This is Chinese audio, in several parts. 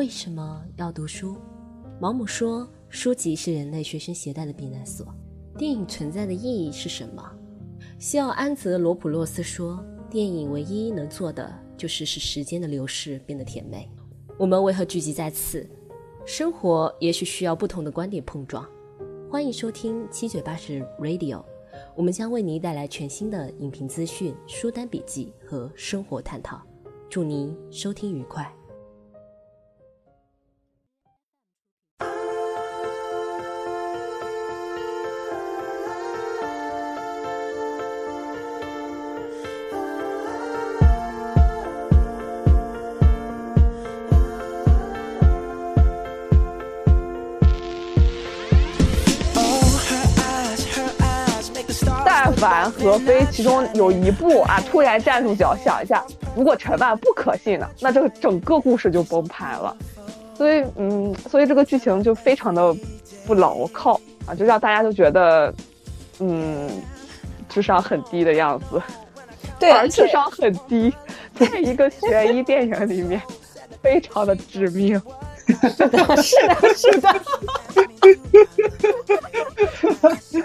为什么要读书？毛姆说，书籍是人类随身携带的避难所。电影存在的意义是什么？西奥安泽罗普洛斯说，电影唯一能做的就是使时间的流逝变得甜美。我们为何聚集在此？生活也许需要不同的观点碰撞。欢迎收听七嘴八舌 Radio，我们将为您带来全新的影评资讯、书单笔记和生活探讨。祝您收听愉快。但凡何非其中有一部啊突然站住脚想一下，如果陈曼不可信呢，那这个整个故事就崩盘了。所以，嗯，所以这个剧情就非常的不牢靠啊，就让大家都觉得，嗯，智商很低的样子。对，而智商很低，在一个悬疑电影里面，非常的致命。是的，是的。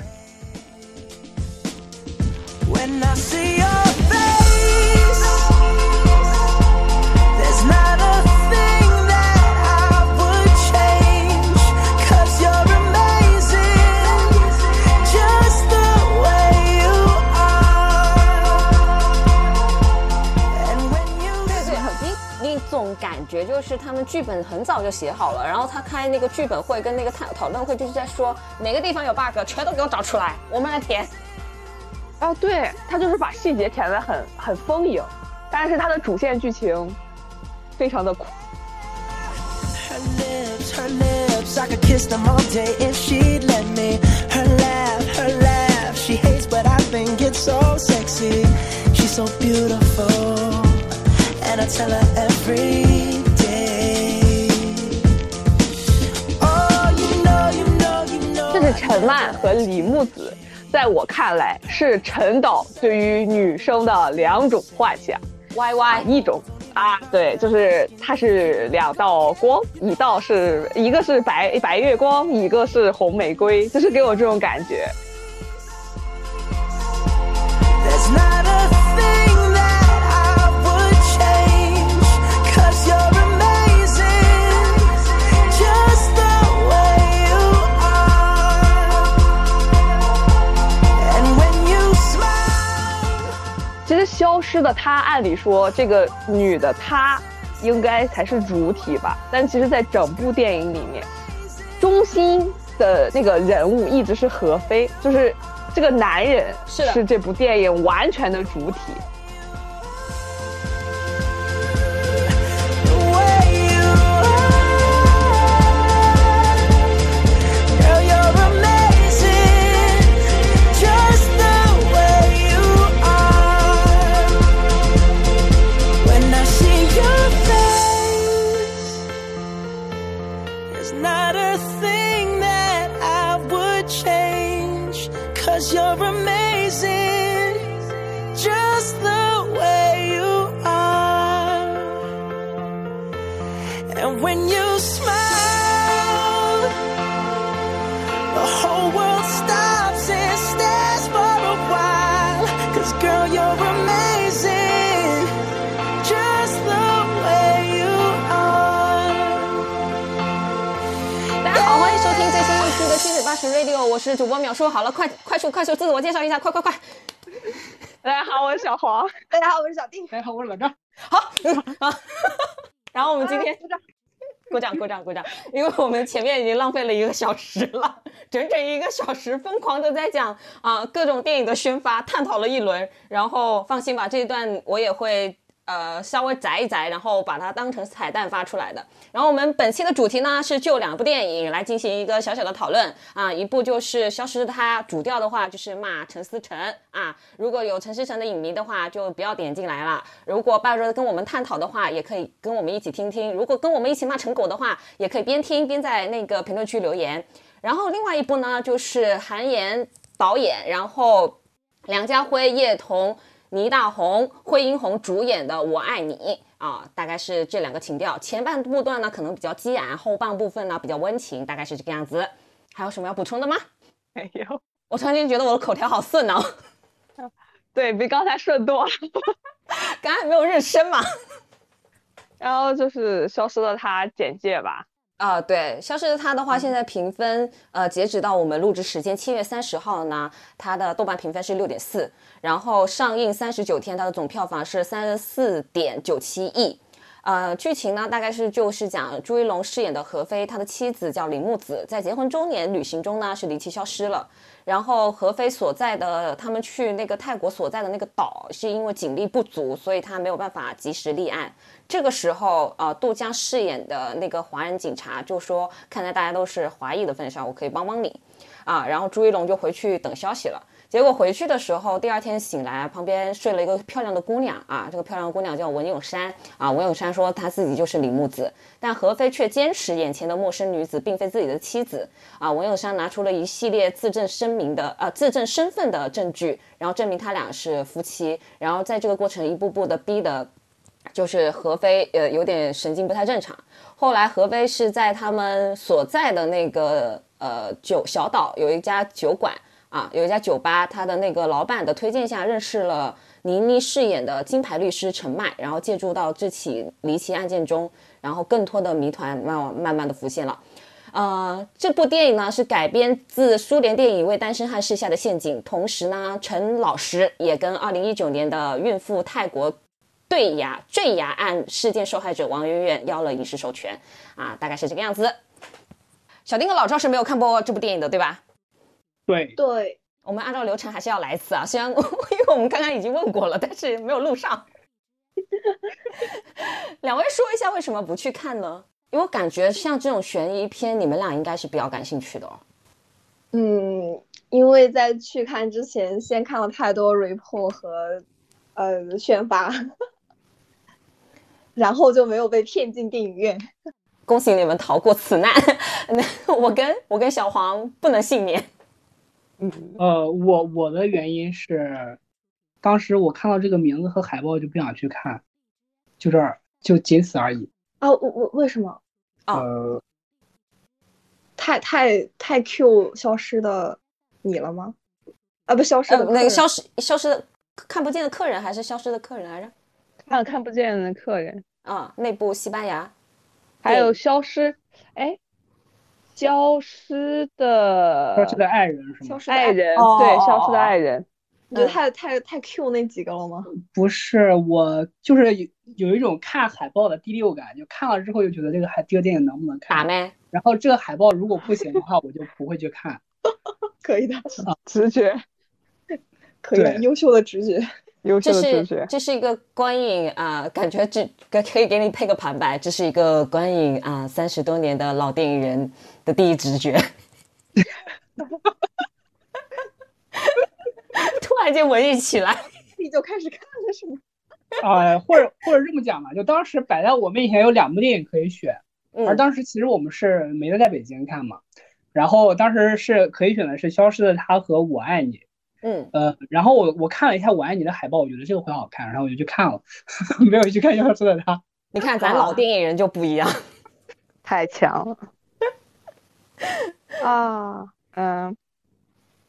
就是他们剧本很早就写好了，然后他开那个剧本会跟那个讨讨论会，就是在说哪个地方有 bug，全都给我找出来，我们来填。啊，对他就是把细节填得很很丰盈，但是他的主线剧情非常的苦。Oh. 这是陈曼和李木子，在我看来是陈导对于女生的两种幻想。Y Y，一种啊，对，就是它是两道光，一道是一个是白白月光，一个是红玫瑰，就是给我这种感觉。消失的她，按理说这个女的她应该才是主体吧，但其实，在整部电影里面，中心的那个人物一直是何非，就是这个男人是这部电影完全的主体。迎收听最新一期的七嘴八舌 Radio，我是主播秒叔。好了，快快速快速自我介绍一下，快快快！大家好，我是小黄。大家好，我是小丁。大家好，我是老张。好啊，然后我们今天鼓掌，鼓掌，鼓掌，鼓掌，因为我们前面已经浪费了一个小时了，整整一个小时疯狂的在讲啊各种电影的宣发，探讨了一轮。然后放心吧，这一段我也会。呃，稍微宅一宅，然后把它当成彩蛋发出来的。然后我们本期的主题呢是就两部电影来进行一个小小的讨论啊，一部就是《消失的她》，主调的话就是骂陈思诚啊。如果有陈思诚的影迷的话，就不要点进来了。如果抱着跟我们探讨的话，也可以跟我们一起听听。如果跟我们一起骂陈狗的话，也可以边听边在那个评论区留言。然后另外一部呢，就是韩延导演，然后梁家辉、叶童。倪大红、惠英红主演的《我爱你》啊，大概是这两个情调。前半部段呢可能比较激昂，后半部分呢比较温情，大概是这个样子。还有什么要补充的吗？没有，我突然间觉得我的口条好顺哦，对比刚才顺多了。刚才没有认真嘛。然后就是消失的他简介吧。啊，对，消失的她的话，现在评分，呃，截止到我们录制时间七月三十号呢，它的豆瓣评分是六点四，然后上映三十九天，它的总票房是三十四点九七亿。呃，剧情呢，大概是就是讲朱一龙饰演的何飞，他的妻子叫林木子，在结婚周年旅行中呢，是离奇消失了。然后何飞所在的，他们去那个泰国所在的那个岛，是因为警力不足，所以他没有办法及时立案。这个时候，呃，杜江饰演的那个华人警察就说：“看在大家都是华裔的份上，我可以帮帮你。”啊，然后朱一龙就回去等消息了。结果回去的时候，第二天醒来，旁边睡了一个漂亮的姑娘啊，这个漂亮的姑娘叫文咏珊啊。文咏珊说她自己就是李木子，但何飞却坚持眼前的陌生女子并非自己的妻子啊。文咏珊拿出了一系列自证声明的呃自证身份的证据，然后证明他俩是夫妻，然后在这个过程一步步的逼的，就是何飞呃有点神经不太正常。后来何飞是在他们所在的那个呃酒小岛有一家酒馆。啊，有一家酒吧，他的那个老板的推荐下认识了倪妮饰演的金牌律师陈迈，然后借助到这起离奇案件中，然后更多的谜团慢慢慢慢的浮现了。呃，这部电影呢是改编自苏联电影《为单身汉设下的陷阱》，同时呢，陈老师也跟2019年的孕妇泰国坠崖坠崖案事件受害者王媛媛要了影视授权。啊，大概是这个样子。小丁和老赵是没有看过这部电影的，对吧？对对，我们按照流程还是要来一次啊，虽然 因为我们刚刚已经问过了，但是没有录上。两位说一下为什么不去看呢？因为我感觉像这种悬疑片，你们俩应该是比较感兴趣的哦。嗯，因为在去看之前，先看了太多 report 和呃宣发，然后就没有被骗进电影院。恭喜你们逃过此难，我跟我跟小黄不能幸免。嗯，呃，我我的原因是，当时我看到这个名字和海报就不想去看，就这儿，就仅此而已。啊，我我为什么？呃，太太太 Q 消失的你了吗？啊，不，消失的那个消失消失的看不见的客人还是消失的客人来着？看看不见的客人啊，那部西班牙，还有消失，哎。消失的消失的爱人是吗？消失爱人对，消失的爱人，你觉得太太太 Q 那几个了吗？不是，我就是有有一种看海报的第六感，就看了之后就觉得这个海这个电影能不能看？打麦？然后这个海报如果不行的话，我就不会去看。可以的，直觉，可以，优秀的直觉。这是这是一个观影啊，感觉这可可以给你配个旁白。这是一个观影啊，三十多年的老电影人的第一直觉。突然间文艺起来，你就开始看了是吗？啊，或者或者这么讲吧，就当时摆在我面前有两部电影可以选，而当时其实我们是没得在北京看嘛，然后当时是可以选的是《消失的她》和《我爱你》。嗯呃，然后我我看了一下《我爱你》的海报，我觉得这个会好看，然后我就去看了，没有去看《消失的她》。你看咱老电影人就不一样，太强了。啊，嗯，《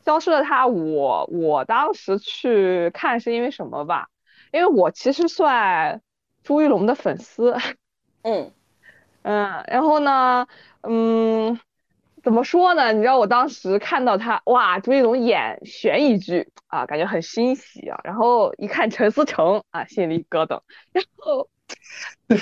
消失的她》，我我当时去看是因为什么吧？因为我其实算朱一龙的粉丝。嗯嗯，然后呢，嗯。怎么说呢？你知道我当时看到他哇，朱一龙演悬疑剧啊，感觉很欣喜啊。然后一看陈思诚啊，心里咯噔，然后 就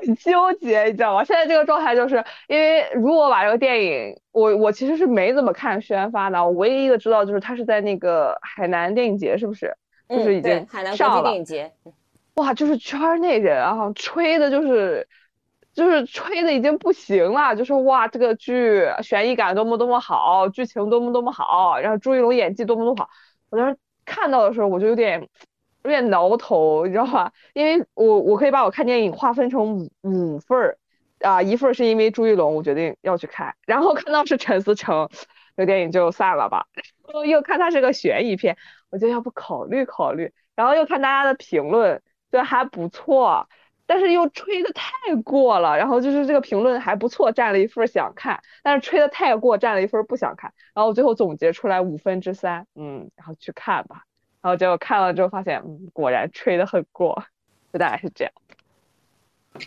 很纠结，你知道吗？现在这个状态就是因为如果把这个电影，我我其实是没怎么看宣发的，我唯一一个知道就是他是在那个海南电影节，是不是？就是已经海南国际电影节。哇，就是圈内人啊，吹的就是。就是吹的已经不行了，就说哇，这个剧悬疑感多么多么好，剧情多么多么好，然后朱一龙演技多么多么好。我当时看到的时候，我就有点有点挠头，你知道吧？因为我我可以把我看电影划分成五五份儿啊，一份是因为朱一龙，我决定要去看，然后看到是陈思诚，这电影就散了吧。又看它是个悬疑片，我就要不考虑考虑，然后又看大家的评论。对还不错，但是又吹的太过了，然后就是这个评论还不错，占了一分想看，但是吹的太过，占了一分不想看，然后最后总结出来五分之三，嗯，然后去看吧，然后结果看了之后发现，嗯，果然吹的很过，就大概是这样。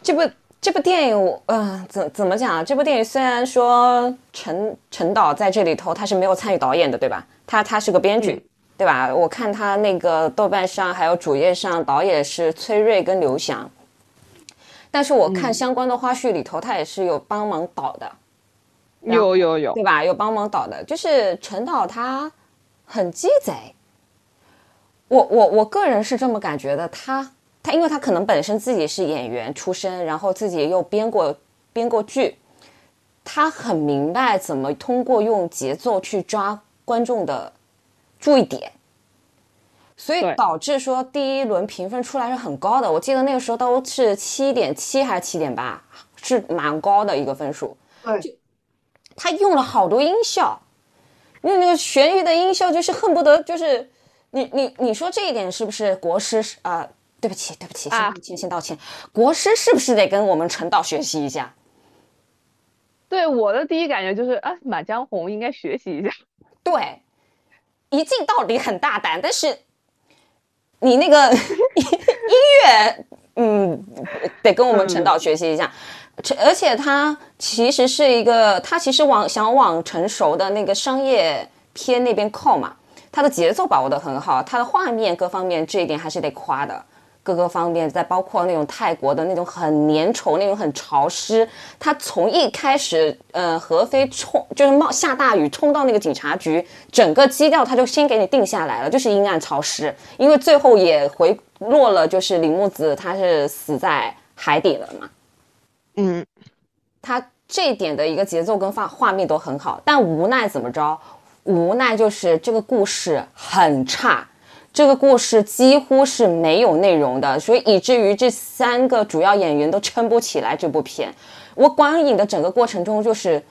这部这部电影，我嗯，怎怎么讲啊？这部电影虽然说陈陈导在这里头他是没有参与导演的，对吧？他他是个编剧。对吧？我看他那个豆瓣上还有主页上，导演是崔瑞跟刘翔。但是我看相关的花絮里头，他也是有帮忙导的，有有有，对吧？有帮忙导的，就是陈导他很鸡贼。我我我个人是这么感觉的，他他因为他可能本身自己是演员出身，然后自己又编过编过剧，他很明白怎么通过用节奏去抓观众的。注意点，所以导致说第一轮评分出来是很高的。我记得那个时候都是七点七还是七点八，是蛮高的一个分数。对，他用了好多音效，那那个悬疑的音效就是恨不得就是你你你说这一点是不是国师啊？对不起对不起，先道歉先道歉。国师是不是得跟我们陈导学习一下？对我的第一感觉就是啊，《满江红》应该学习一下。对。一镜到底很大胆，但是你那个 音乐，嗯，得跟我们陈导学习一下。陈而且他其实是一个，他其实往想往成熟的那个商业片那边靠嘛。他的节奏把握的很好，他的画面各方面这一点还是得夸的。各个方面，再包括那种泰国的那种很粘稠、那种很潮湿。他从一开始，呃，何飞冲就是冒下大雨冲到那个警察局，整个基调他就先给你定下来了，就是阴暗潮湿。因为最后也回落了，就是李木子他是死在海底了嘛。嗯，他这一点的一个节奏跟画画面都很好，但无奈怎么着？无奈就是这个故事很差。这个故事几乎是没有内容的，所以以至于这三个主要演员都撑不起来这部片。我观影的整个过程中，就是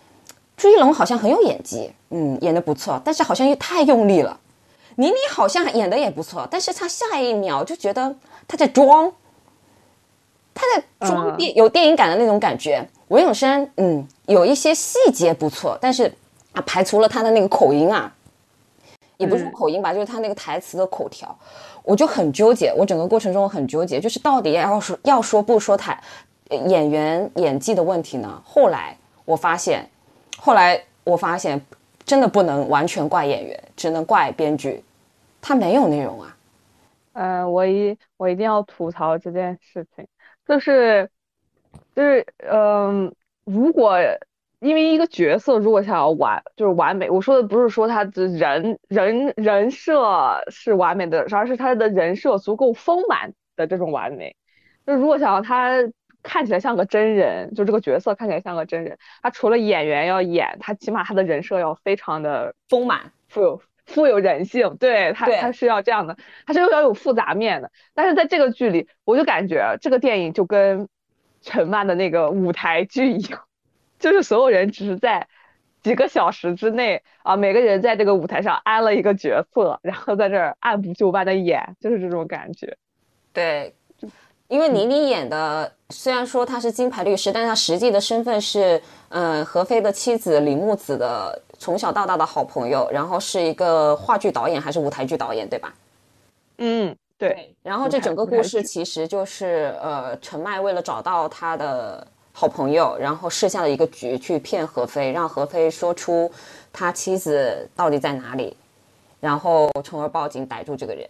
朱一龙好像很有演技，嗯，演的不错，但是好像又太用力了。倪妮好像演的也不错，但是他下一秒就觉得他在装，他在装电有电影感的那种感觉。文咏珊，嗯，有一些细节不错，但是啊，排除了他的那个口音啊。也不是口音吧，就是他那个台词的口条，我就很纠结。我整个过程中很纠结，就是到底要说要说不说台演员演技的问题呢？后来我发现，后来我发现真的不能完全怪演员，只能怪编剧，他没有内容啊。嗯，我一我一定要吐槽这件事情，就是就是嗯，如果。因为一个角色如果想要完就是完美，我说的不是说他的人人人设是完美的，而是他的人设足够丰满的这种完美。就如果想要他看起来像个真人，就这个角色看起来像个真人，他除了演员要演，他起码他的人设要非常的丰满、富有富有人性。对他，他是要这样的，他是要有复杂面的。但是在这个剧里，我就感觉这个电影就跟陈曼的那个舞台剧一样。就是所有人只是在几个小时之内啊，每个人在这个舞台上安了一个角色，然后在这儿按部就班的演，就是这种感觉。对，因为倪妮演的虽然说她是金牌律师，但她实际的身份是嗯何飞的妻子李木子的从小到大的好朋友，然后是一个话剧导演还是舞台剧导演，对吧？嗯，对。然后这整个故事其实就是呃陈麦为了找到他的。好朋友，然后设下了一个局去骗何飞，让何飞说出他妻子到底在哪里，然后从而报警逮住这个人。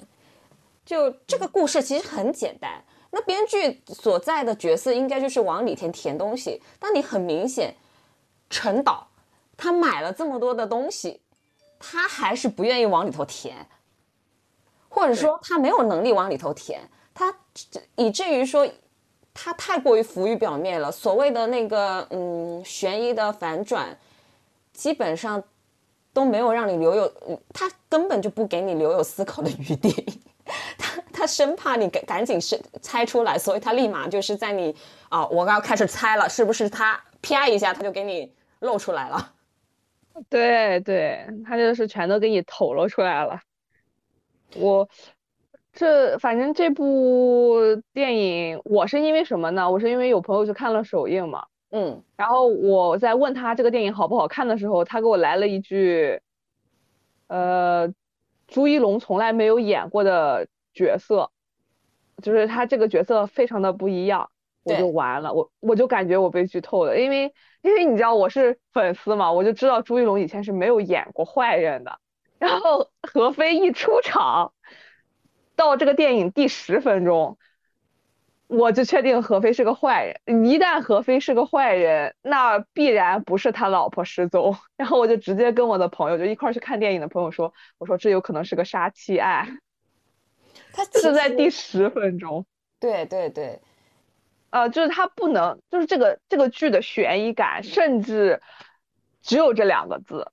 就这个故事其实很简单，那编剧所在的角色应该就是往里填填东西，但你很明显，陈导他买了这么多的东西，他还是不愿意往里头填，或者说他没有能力往里头填，他以至于说。它太过于浮于表面了，所谓的那个嗯悬疑的反转，基本上都没有让你留有，他根本就不给你留有思考的余地，他他生怕你赶赶紧是猜出来，所以他立马就是在你啊，我刚开始猜了，是不是他啪一下他就给你露出来了，对对，他就是全都给你透露出来了，我。这反正这部电影，我是因为什么呢？我是因为有朋友去看了首映嘛，嗯，然后我在问他这个电影好不好看的时候，他给我来了一句，呃，朱一龙从来没有演过的角色，就是他这个角色非常的不一样，我就完了，我我就感觉我被剧透了，因为因为你知道我是粉丝嘛，我就知道朱一龙以前是没有演过坏人的，然后 何非一出场，到这个电影第十分钟。我就确定何非是个坏人。一旦何非是个坏人，那必然不是他老婆失踪。然后我就直接跟我的朋友，就一块儿去看电影的朋友说：“我说这有可能是个杀妻案。他”就是在第十分钟，对对对，呃，就是他不能，就是这个这个剧的悬疑感，甚至只有这两个字，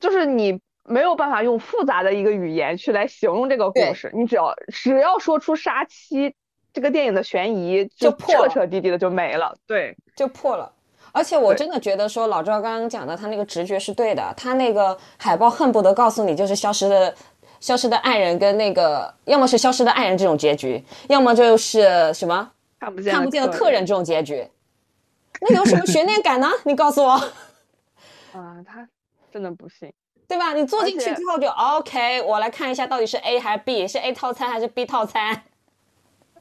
就是你没有办法用复杂的一个语言去来形容这个故事。你只要只要说出杀妻，这个电影的悬疑就彻彻底底的就没了。对。就破了。而且我真的觉得说老赵刚刚讲的，他那个直觉是对的。他那个海报恨不得告诉你，就是消失的、消失的爱人跟那个，要么是消失的爱人这种结局，要么就是什么看不见看不见的客人这种结局。那有什么悬念感呢？你告诉我，啊，他真的不信。对吧？你坐进去之后就 OK，我来看一下到底是 A 还是 B，是 A 套餐还是 B 套餐。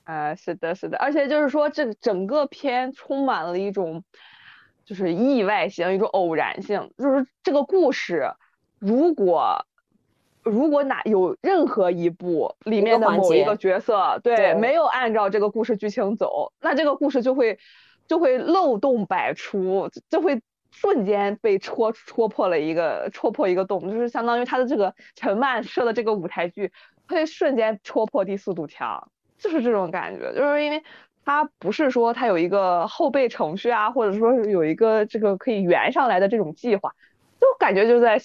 呃，是的，是的，而且就是说，这整个片充满了一种就是意外性，一种偶然性，就是这个故事，如果如果哪有任何一部里面的某一个角色，对，对没有按照这个故事剧情走，那这个故事就会就会漏洞百出，就会瞬间被戳戳破了一个戳破一个洞，就是相当于他的这个陈曼设的这个舞台剧会瞬间戳破第四堵墙。就是这种感觉，就是因为他不是说他有一个后备程序啊，或者说是有一个这个可以圆上来的这种计划，就感觉就在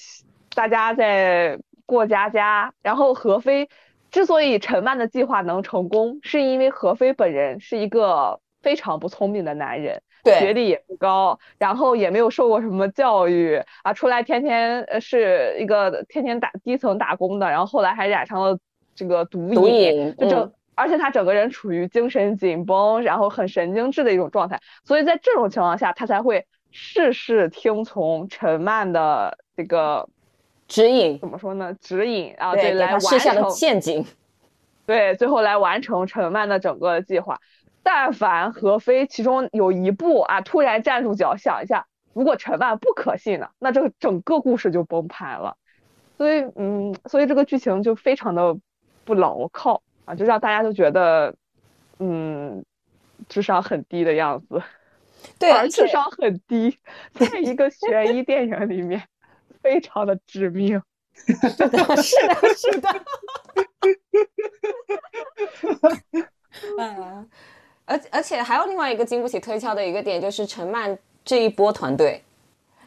大家在过家家。然后何非之所以陈曼的计划能成功，是因为何非本人是一个非常不聪明的男人，学历也不高，然后也没有受过什么教育啊，出来天天呃是一个天天打低层打工的，然后后来还染上了这个毒毒瘾，瘾就整。嗯而且他整个人处于精神紧绷，然后很神经质的一种状态，所以在这种情况下，他才会事事听从陈曼的这个指引，怎么说呢指引啊，对，给来完他设下的成陷阱。对，最后来完成陈曼的整个计划。但凡何非其中有一步啊，突然站住脚想一下，如果陈万不可信呢，那这个整个故事就崩盘了。所以，嗯，所以这个剧情就非常的不牢靠啊，就让大家就觉得，嗯，智商很低的样子。对，而且智商很低，在一个悬疑 电影里面，非常的致命。是的，是的。嗯，而而且还有另外一个经不起推敲的一个点，就是陈漫这一波团队，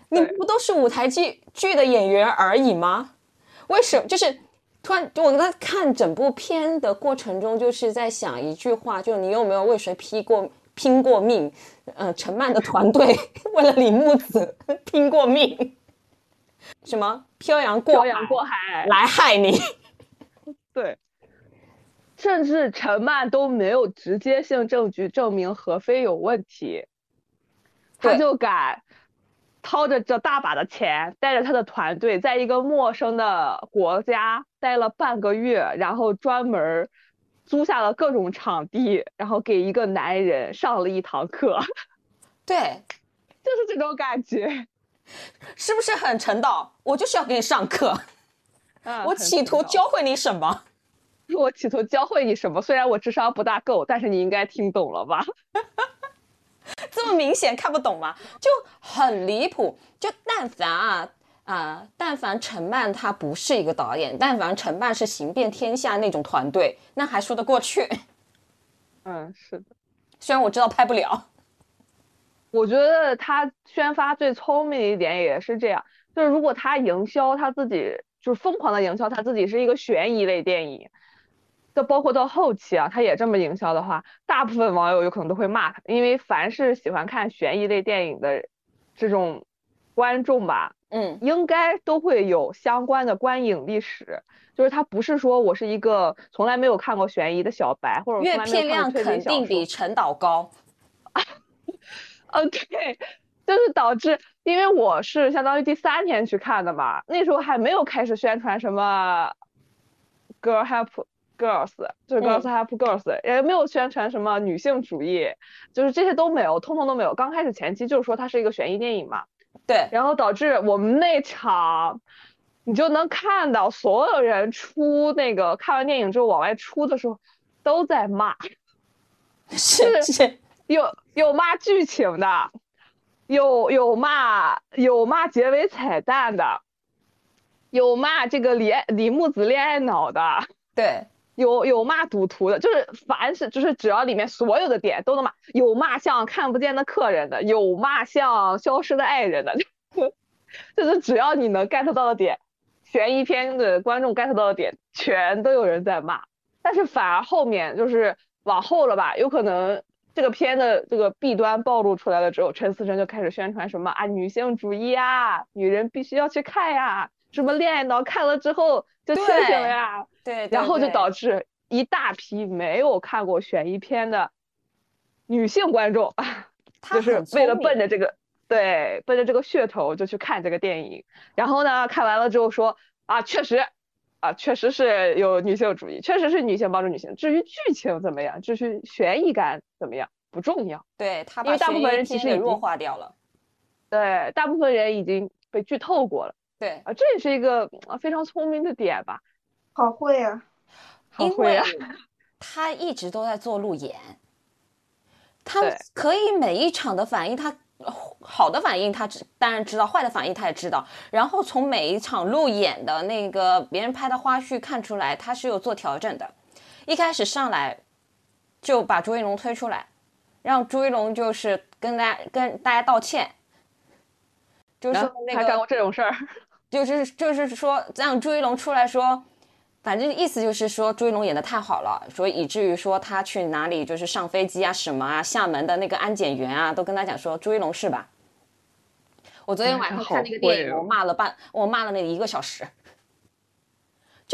你们不都是舞台剧剧的演员而已吗？为什么？就是突然，我在看整部片的过程中，就是在想一句话，就你有没有为谁拼过拼过命？呃，陈漫的团队 为了李木子拼过命，什么漂洋过漂洋过海，来害你？对，甚至陈曼都没有直接性证据证明何非有问题，他就敢掏着这大把的钱，带着他的团队，在一个陌生的国家待了半个月，然后专门租下了各种场地，然后给一个男人上了一堂课，对，就是这种感觉。是不是很陈导？我就是要给你上课，嗯我企图教会你什么？我企图教会你什么？虽然我智商不大够，但是你应该听懂了吧？这么明显看不懂吗？就很离谱。就但凡啊啊、但凡陈漫他不是一个导演，但凡陈漫是行遍天下那种团队，那还说得过去。嗯，是的。虽然我知道拍不了，我觉得他宣发最聪明的一点也是这样，就是如果他营销他自己，就是疯狂的营销他自己是一个悬疑类电影，就包括到后期啊，他也这么营销的话，大部分网友有可能都会骂他，因为凡是喜欢看悬疑类电影的这种观众吧，嗯，应该都会有相关的观影历史，就是他不是说我是一个从来没有看过悬疑的小白，或者阅片量肯定比陈导高。嗯，对，就是导致，因为我是相当于第三天去看的嘛，那时候还没有开始宣传什么 girl help girls，就是 girls help girls，也没有宣传什么女性主义，就是这些都没有，通通都没有。刚开始前期就是说它是一个悬疑电影嘛，对，然后导致我们那场，你就能看到所有人出那个看完电影之后往外出的时候，都在骂，是是。有有骂剧情的，有有骂有骂结尾彩蛋的，有骂这个李李木子恋爱脑的，对，有有骂赌徒的，就是凡是就是只要里面所有的点都能骂，有骂像看不见的客人的，有骂像消失的爱人的，就是只要你能 get 到的点，悬疑片的观众 get 到的点，全都有人在骂，但是反而后面就是往后了吧，有可能。这个片的这个弊端暴露出来了之后，陈思诚就开始宣传什么啊女性主义啊，女人必须要去看呀，什么恋爱脑看了之后就清醒了呀，对，然后就导致一大批没有看过悬疑片的女性观众，就是为了奔着这个，对，奔着这个噱头就去看这个电影，然后呢，看完了之后说啊，确实。啊，确实是有女性主义，确实是女性帮助女性。至于剧情怎么样，至于悬疑感怎么样，不重要。对他，因为大部分人其实也弱化掉了。对，大部分人已经被剧透过了。对啊，这也是一个非常聪明的点吧。好会啊，好会啊。他一直都在做路演，他可以每一场的反应他。好的反应他知当然知道，坏的反应他也知道。然后从每一场路演的那个别人拍的花絮看出来，他是有做调整的。一开始上来就把朱一龙推出来，让朱一龙就是跟大家跟大家道歉，就是说那个还干过这种事儿，就是就是说让朱一龙出来说。反正意思就是说朱一龙演的太好了，所以以至于说他去哪里就是上飞机啊什么啊，厦门的那个安检员啊都跟他讲说朱一龙是吧？我昨天晚上看那个电影，我骂了半，我骂了那一个小时。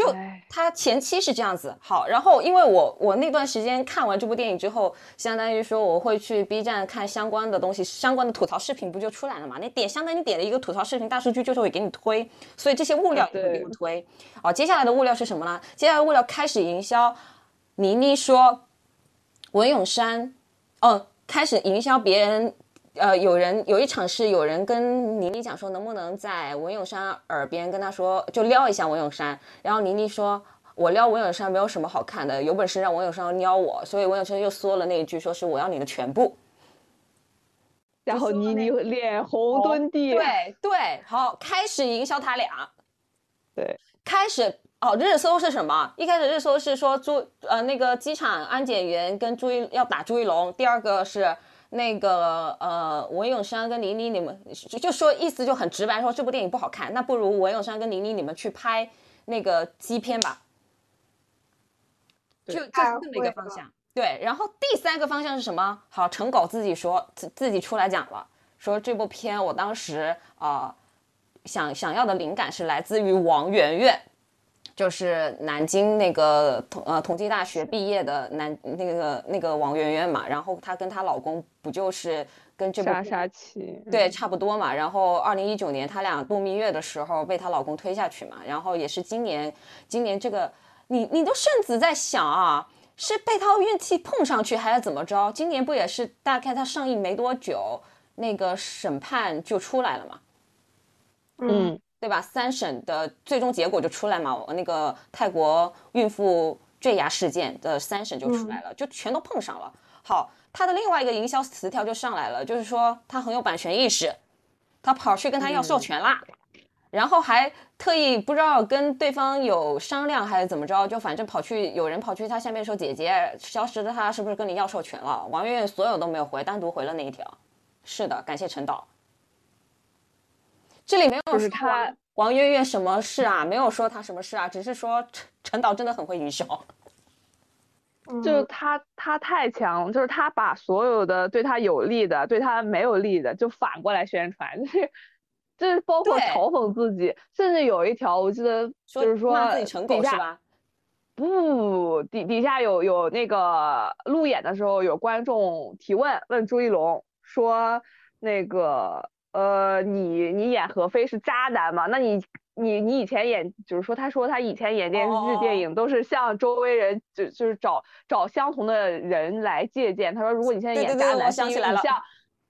就他前期是这样子好，然后因为我我那段时间看完这部电影之后，相当于说我会去 B 站看相关的东西，相关的吐槽视频不就出来了嘛？你点相当于你点了一个吐槽视频，大数据就是会给你推，所以这些物料也会给你推。哦，接下来的物料是什么呢？接下来物料开始营销，倪妮说文咏珊，哦，开始营销别人。呃，有人有一场是有人跟倪妮讲说，能不能在文咏珊耳边跟她说，就撩一下文咏珊。然后倪妮说，我撩文咏珊没有什么好看的，有本事让文咏珊撩我。所以文咏珊又说了那一句，说是我要你的全部。然后倪妮脸红蹲地。对对，好，开始营销他俩。对，开始哦，热搜是什么？一开始热搜是说朱呃那个机场安检员跟朱一要打朱一龙，第二个是。那个呃，文咏珊跟倪妮，你们就说意思就很直白，说这部电影不好看，那不如文咏珊跟倪妮你们去拍那个基片吧，就就是这么一个方向。对，然后第三个方向是什么？好，陈狗自己说自自己出来讲了，说这部片我当时啊想想要的灵感是来自于王媛媛。就是南京那个同呃同济大学毕业的南那个那个王媛媛嘛，然后她跟她老公不就是跟这部杀杀气对差不多嘛，然后二零一九年她俩度蜜月的时候被她老公推下去嘛，然后也是今年今年这个你你都甚至在想啊，是被他运气碰上去还是怎么着？今年不也是大概它上映没多久，那个审判就出来了嘛？嗯。对吧？三审的最终结果就出来嘛，那个泰国孕妇坠崖事件的三审就出来了，就全都碰上了。好，他的另外一个营销词条就上来了，就是说他很有版权意识，他跑去跟他要授权啦，然后还特意不知道跟对方有商量还是怎么着，就反正跑去有人跑去他下面说姐姐消失的他是不是跟你要授权了？王月月所有都没有回，单独回了那一条。是的，感谢陈导。这里没有是他王月月什么事啊？没有说他什么事啊，只是说陈陈导真的很会营销，就是他他太强，就是他把所有的对他有利的、对他没有利的就反过来宣传，就是就是包括嘲讽自己，甚至有一条我记得就是说骂自己成狗底下是吧？不，底底下有有那个路演的时候，有观众提问问朱一龙说，那个呃，你你演何非是渣男嘛？那你你你以前演，就是说他说他以前演电视剧、电哦影都是向周围人就就是找找相同的人来借鉴。他说，如果你现在演渣男，是想起来了因为你向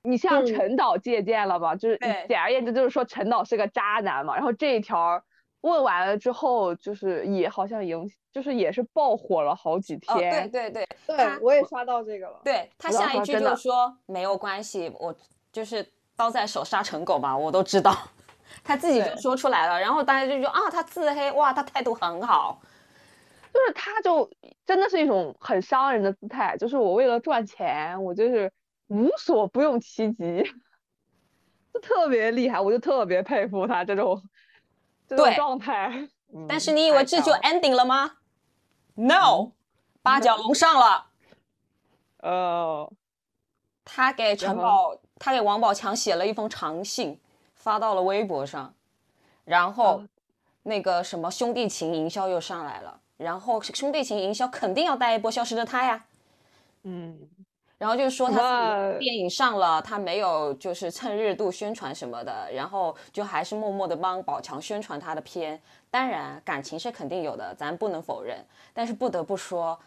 你向嗯陈导借鉴了吧？就是简而言之，就是说陈导是个渣男嘛。然后这一条问完了之后，就是也好像影，就是也是爆火了好几天，对。对对对，我也刷到这个了。对，他下一句说真的就说没有关系，我就是刀在手杀成狗嘛，我都知道，他自己就说出来了，然后大家就说啊，他自黑，哇，他态度很好，就是他就真的是一种很伤人的姿态，就是我为了赚钱，我就是无所不用其极，就特别厉害，我就特别佩服他这种这种对状态。嗯但是你以为这就 ending 了吗？No，八角笼上了。呃，他给陈然后宝，他给王宝强写了一封长信，发到了微博上，然后嗯那个什么兄弟情营销又上来了，然后兄弟情营销肯定要带一波《消失的他》呀，嗯，然后就是说他电影上了，他没有就是蹭热度宣传什么的，然后就还是默默的帮宝强宣传他的片。当然，感情是肯定有的，咱不能否认。但是不得不说，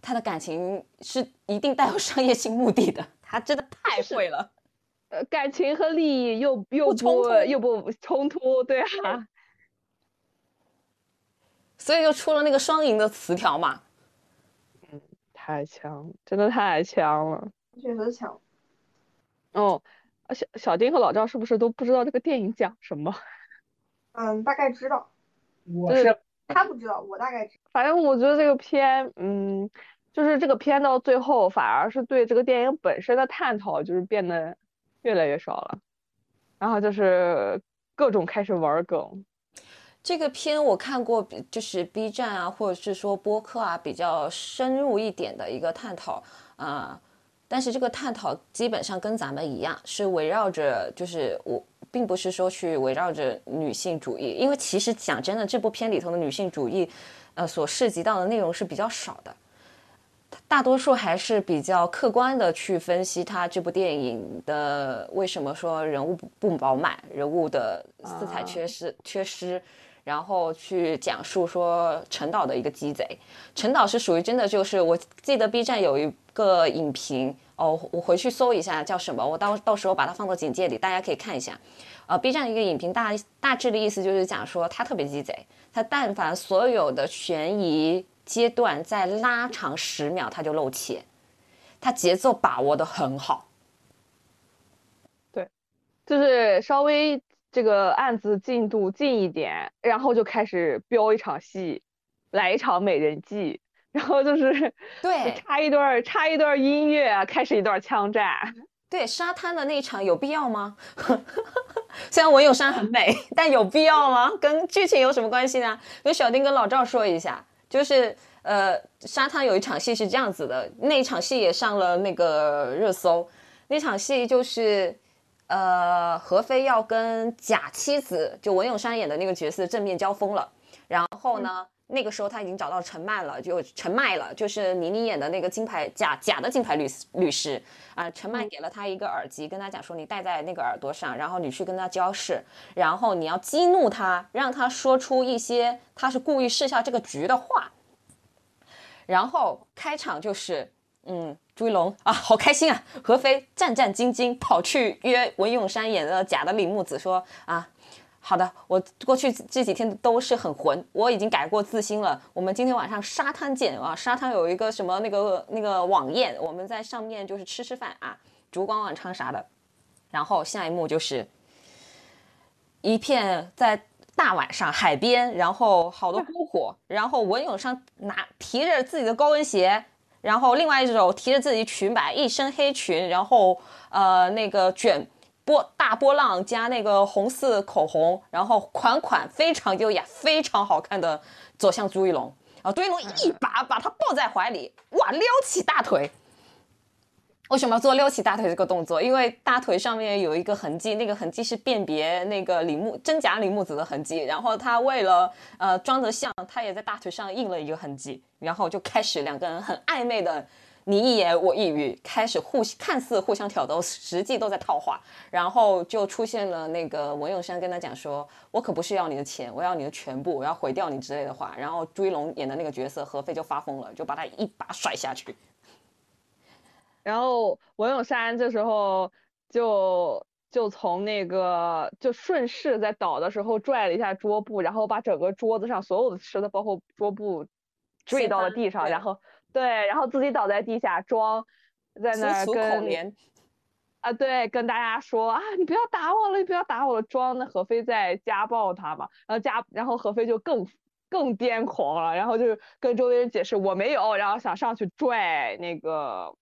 他的感情是一定带有商业性目的的，他真的太会了。呃，感情和利益又又不冲突又不冲突，对啊，所以就出了那个双赢的词条嘛。太强，真的太强了。确实强。哦，啊小小丁和老赵是不是都不知道这个电影讲什么？嗯，大概知道，我就是他不知道，我大概知道。反正我觉得这个片，嗯，就是这个片到最后反而是对这个电影本身的探讨就是变得越来越少了，然后就是各种开始玩梗。这个片我看过，就是 B 站啊，或者是说播客啊，比较深入一点的一个探讨啊、但是这个探讨基本上跟咱们一样，是围绕着就是我，并不是说去围绕着女性主义，因为其实讲真的，这部片里头的女性主义，呃，所涉及到的内容是比较少的。大多数还是比较客观的去分析他这部电影的为什么说人物不不饱满，人物的色彩缺失、缺失，然后去讲述说陈导的一个鸡贼。陈导是属于真的就是，我记得 B 站有一个影评哦，我回去搜一下叫什么，我到到时候把它放到简介里，大家可以看一下。呃，B 站一个影评大大致的意思就是讲说他特别鸡贼，他但凡所有的悬疑阶段再拉长十秒，他就露怯，他节奏把握的很好。对就是稍微这个案子进度近一点，然后就开始飙一场戏，来一场美人计，然后就是对插一段插一段音乐，开始一段枪战。对，沙滩的那一场有必要吗？虽然文咏珊很美，但有必要吗？跟剧情有什么关系呢？跟小丁跟老赵说一下，就是呃，沙滩有一场戏是这样子的，那一场戏也上了那个热搜。那场戏就是呃，何非要跟假妻子，就文咏珊演的那个角色正面交锋了。然后呢，那个时候他已经找到陈曼了，就陈麦了，就是倪妮演的那个金牌假假的金牌律师律师啊、陈麦给了他一个耳机，跟他讲说你戴在那个耳朵上，然后你去跟他交涉，然后你要激怒他，让他说出一些他是故意设下这个局的话。然后开场就是，嗯，朱一龙啊，好开心啊！何非战战兢兢跑去约文咏珊演的假的李木子说啊，好的，我过去这几天都是很混，我已经改过自新了。我们今天晚上沙滩见啊，沙滩有一个什么那个那个晚宴，我们在上面就是吃吃饭啊，烛光晚餐啥的。然后下一幕就是一片在大晚上海边，然后好多篝火，然后文咏珊拿提着自己的高跟鞋，然后另外一只手提着自己裙摆，一身黑裙，然后呃那个卷波大波浪加那个红色口红，然后款款非常优雅、非常好看的走向朱一龙，然后朱一龙一把把他抱在怀里，哇，撩起大腿。为什么要做撩起大腿这个动作？因为大腿上面有一个痕迹，那个痕迹是辨别那个李木真假李木子的痕迹。然后他为了呃装得像，他也在大腿上印了一个痕迹。然后就开始两个人很暧昧的你一言我一语，开始互看似互相挑逗，实际都在套话。然后就出现了那个文咏珊跟他讲说：“我可不是要你的钱，我要你的全部，我要毁掉你之类的话。”然后朱一龙演的那个角色何非就发疯了，就把他一把甩下去。然后文咏珊这时候就就从那个就顺势在倒的时候拽了一下桌布，然后把整个桌子上所有的吃的，包括桌布坠到了地上，然后对，然后自己倒在地下装在那跟啊对，跟大家说啊，你不要打我了，你不要打我了，装那何飞在家暴他嘛，然后家然后何飞就更更癫狂了，然后就是跟周围人解释我没有，然后想上去拽那个。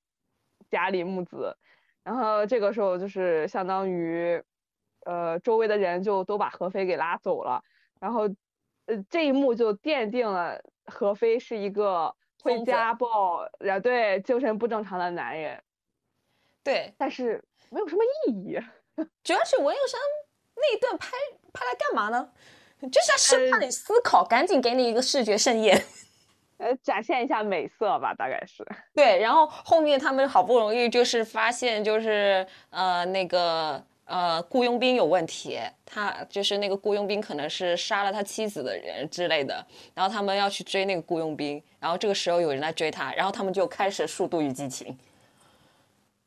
贾里木子，然后这个时候就是相当于，呃，周围的人就都把何飞给拉走了，然后，呃，这一幕就奠定了何飞是一个会家暴，然对精神不正常的男人，对，但是没有什么意义，主要是文咏珊那一段拍拍来干嘛呢？就是生怕你思考，赶紧给你一个视觉盛宴。呃，展现一下美色吧，大概是。对，然后后面他们好不容易就是发现，就是呃那个呃雇佣兵有问题，他就是那个雇佣兵可能是杀了他妻子的人之类的，然后他们要去追那个雇佣兵，然后这个时候有人来追他，然后他们就开始《速度与激情》。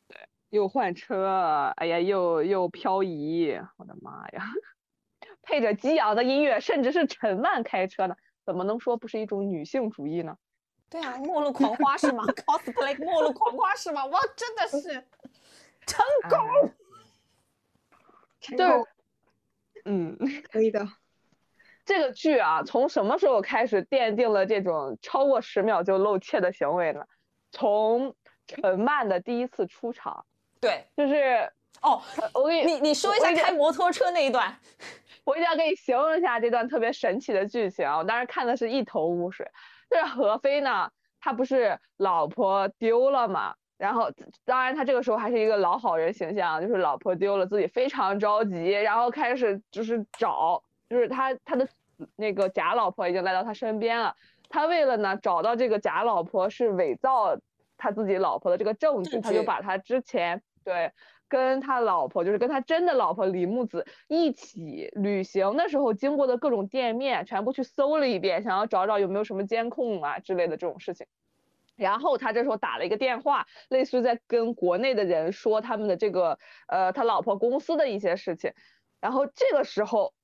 对，又换车，哎呀，又又漂移，我的妈呀！配着激昂的音乐，甚至是陈曼开车呢。怎么能说不是一种女性主义呢？对啊，末路狂花是吗？cosplay 末路狂花是吗？哇，真的是 成功，成功，嗯，可以的。这个剧啊，从什么时候开始奠定了这种超过十秒就露怯的行为呢？从陈曼的第一次出场，对，就是哦，我给你，你你说一下开摩托车那一段。我一定要给你形容一下这段特别神奇的剧情。我当时看的是一头雾水。就是何飞呢，他不是老婆丢了嘛？然后当然他这个时候还是一个老好人形象，就是老婆丢了，自己非常着急，然后开始就是找，就是他他的那个假老婆已经来到他身边了。他为了呢找到这个假老婆是伪造他自己老婆的这个证据，他就把他之前对。跟他老婆，就是跟他真的老婆李木子一起旅行的时候经过的各种店面，全部去搜了一遍，想要找找有没有什么监控啊之类的这种事情。然后他这时候打了一个电话，类似于在跟国内的人说他们的这个呃他老婆公司的一些事情。然后这个时候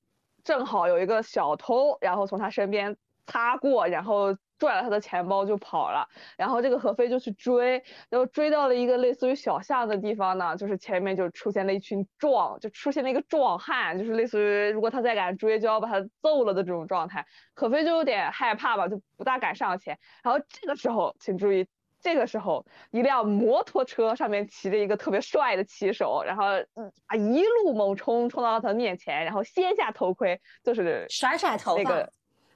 正好有一个小偷，然后从他身边擦过，然后。拽了他的钱包就跑了，然后这个何飞就去追，然后追到了一个类似于小巷的地方呢，就是前面就出现了一群壮，就出现了一个壮汉，就是类似于如果他再敢追，就要把他揍了的这种状态。何飞就有点害怕吧，就不大敢上前。然后这个时候，请注意，这个时候一辆摩托车上面骑着一个特别帅的骑手，然后啊一路猛冲，冲到了他面前，然后掀下头盔，就是甩甩头发。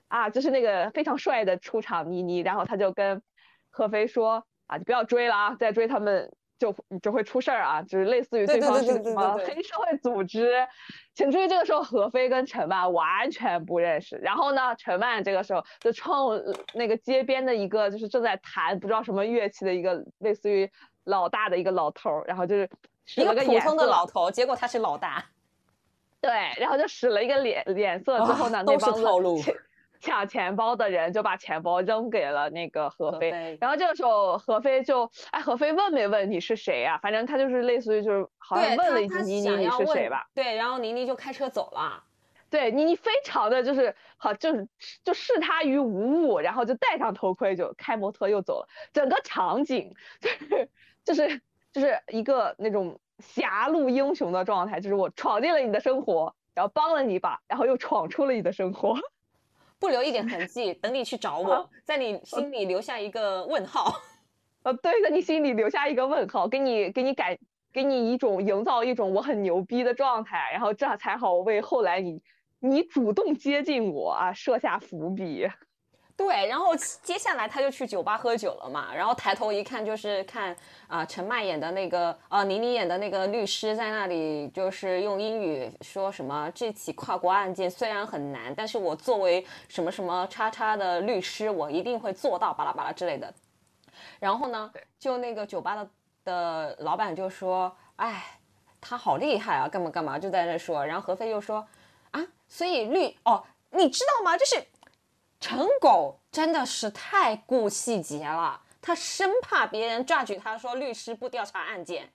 啊，就是那个非常帅的出场妮妮，然后他就跟何飞说啊，你不要追了啊，再追他们就就会出事儿啊，就是类似于对方是什么黑社会组织。请注意，这个时候何飞跟陈曼完全不认识。然后呢，陈曼这个时候就冲那个街边的一个就是正在弹不知道什么乐器的一个类似于老大的一个老头，然后就是一个普通的老头，结果他是老大。对，然后就使了一个脸脸色之后呢，那帮子。抢钱包的人就把钱包扔给了那个何飞，然后这个时候何飞就哎，何飞问没问你是谁呀？反正他就是类似于就是好像问了一句妮妮你是谁吧？对，然后妮妮就开车走了。对，妮妮非常的就是好，就是就视他于无物，然后就戴上头盔就开摩托又走了。整个场景就是就是就是一个那种狭路英雄的状态，就是我闯进了你的生活，然后帮了你一把，然后又闯出了你的生活。不留一点痕迹，等你去找我，在你心里留下一个问号。呃，对，在你心里留下一个问号，给你给你改，给你一种营造一种我很牛逼的状态，然后这才好为后来你你主动接近我啊设下伏笔。对，然后接下来他就去酒吧喝酒了嘛，然后抬头一看，就是看啊、陈麦演的那个呃、倪妮演的那个律师在那里，就是用英语说什么这起跨国案件虽然很难，但是我作为什么什么叉叉的律师，我一定会做到巴拉巴拉之类的。然后呢，就那个酒吧的的老板就说，哎，他好厉害啊，干嘛干嘛，就在那说。然后何飞又说，啊，所以律哦，你知道吗？就是。陈狗真的是太顾细节了，他生怕别人抓举他说律师不调查案件，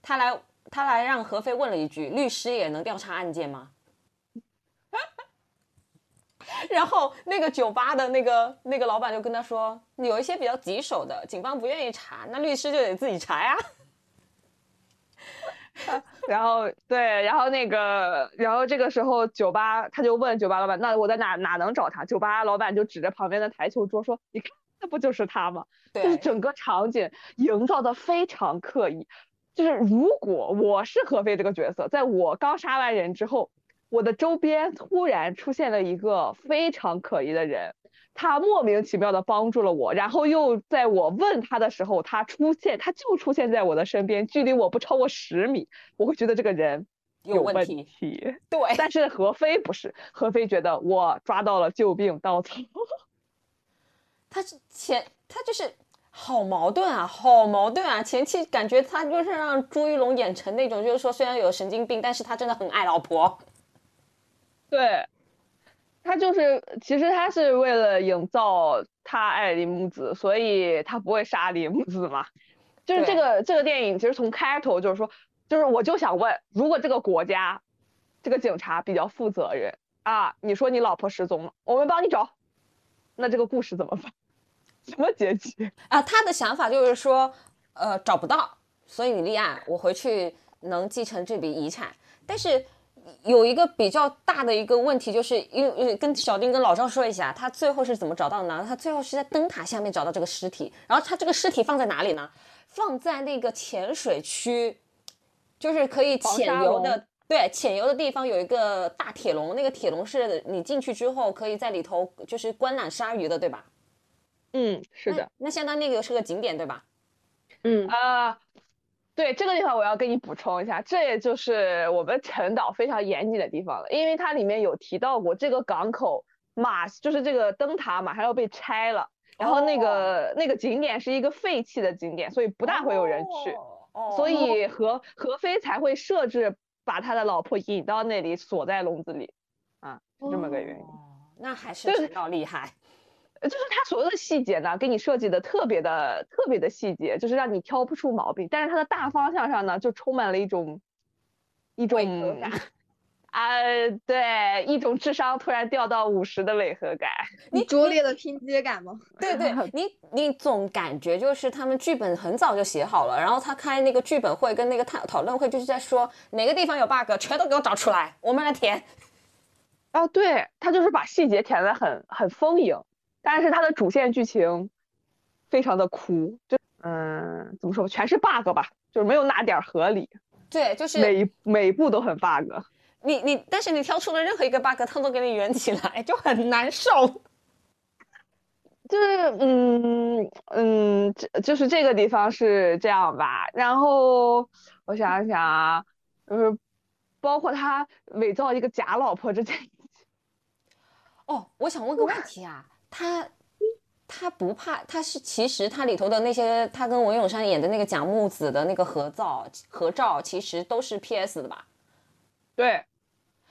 他来他来让何飞问了一句：律师也能调查案件吗？然后那个酒吧的那个那个老板就跟他说，有一些比较棘手的，警方不愿意查，那律师就得自己查呀。然后对，然后那个，然后这个时候酒吧他就问酒吧老板，那我在哪哪能找他？酒吧老板就指着旁边的台球桌说，你看，那不就是他吗？就是，整个场景营造的非常刻意。就是如果我是何非这个角色，在我刚杀完人之后，我的周边突然出现了一个非常可疑的人，他莫名其妙的帮助了我，然后又在我问他的时候，他出现，他就出现在我的身边，距离我不超过十米，我会觉得这个人有问题。对，但是何非不是，何非觉得我抓到了救命稻草。他是前他就是好矛盾啊，好矛盾啊！前期感觉他就是让朱一龙演成那种，就是说虽然有神经病，但是他真的很爱老婆。对，他就是，其实他是为了营造他爱林木子，所以他不会杀林木子嘛。就是这个这个电影，其实从开头就是说，就是我就想问，如果这个国家，这个警察比较负责任啊，你说你老婆失踪了，我们帮你找，那这个故事怎么办？什么结局？啊，他的想法就是说，呃，找不到，所以你立案，我回去能继承这笔遗产。但是有一个比较大的一个问题，就是因为跟小丁跟老赵说一下，他最后是怎么找到的呢？他最后是在灯塔下面找到这个尸体，然后他这个尸体放在哪里呢？放在那个浅水区，就是可以潜游的。对，潜游的地方有一个大铁笼，那个铁笼是你进去之后可以在里头就是观览鲨鱼的，对吧？嗯，是的。那相当于那个是个景点，对吧？嗯，啊，对这个地方我要跟你补充一下，这也就是我们陈导非常严谨的地方了，因为它里面有提到过这个港口马就是这个灯塔马上要被拆了，然后那个、那个景点是一个废弃的景点，所以不大会有人去，哦所以何何非才会设置把他的老婆引到那里锁在笼子里，啊，是这么个原因。哦那还是对陈导厉害。呃就是它所有的细节呢，给你设计的特别的特别的细节，就是让你挑不出毛病。但是它的大方向上呢，就充满了一种一种违和感啊，对，一种智商突然掉到五十的违和感。你拙劣的拼接感吗？对对，你你总感觉就是他们剧本很早就写好了，然后他开那个剧本会跟那个讨讨论会，就是在说哪个地方有 bug，全都给我找出来，我们来填。哦，对，他就是把细节填的很很丰盈，但是它的主线剧情非常的枯，就嗯，怎么说，全是 bug 吧，就是没有哪点儿合理，对，就是每一每一步都很 bug。你你，但是你挑出了任何一个 bug，他都给你圆起来，就很难受。就是嗯嗯，这就是这个地方是这样吧。然后我想想啊，就是包括他伪造一个假老婆这件，哦，我想问个问题啊，他他不怕，他是其实他里头的那些，他跟文咏珊演的那个蒋木子的那个合照合照，其实都是 PS 的吧？对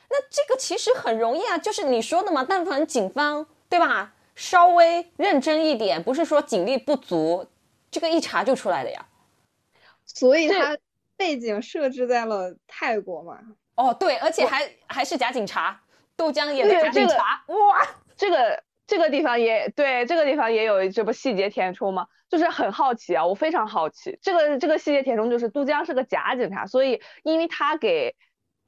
那这个其实很容易啊，就是你说的嘛，但凡警方对吧，稍微认真一点，不是说警力不足，这个一查就出来的呀。所以他背景设置在了泰国嘛。哦，对，而且还还是假警察，豆浆演的假对这个警察，哇，这个这个地方也对，这个地方也有这不细节填充吗？就是很好奇啊，我非常好奇，这个这个细节填充就是杜江是个假警察，所以因为他给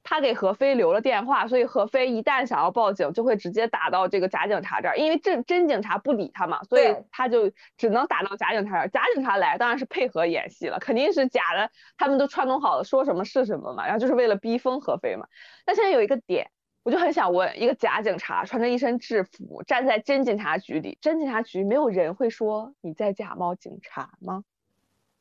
他给何飞留了电话，所以何飞一旦想要报警，就会直接打到这个假警察这儿，因为真真警察不理他嘛，所以他就只能打到假警察这儿。假警察来当然是配合演戏了，肯定是假的，他们都串通好了，说什么是什么嘛，然后就是为了逼疯何飞嘛。但现在有一个点，我就很想问，一个假警察穿着一身制服站在真警察局里，真警察局没有人会说你在假冒警察吗？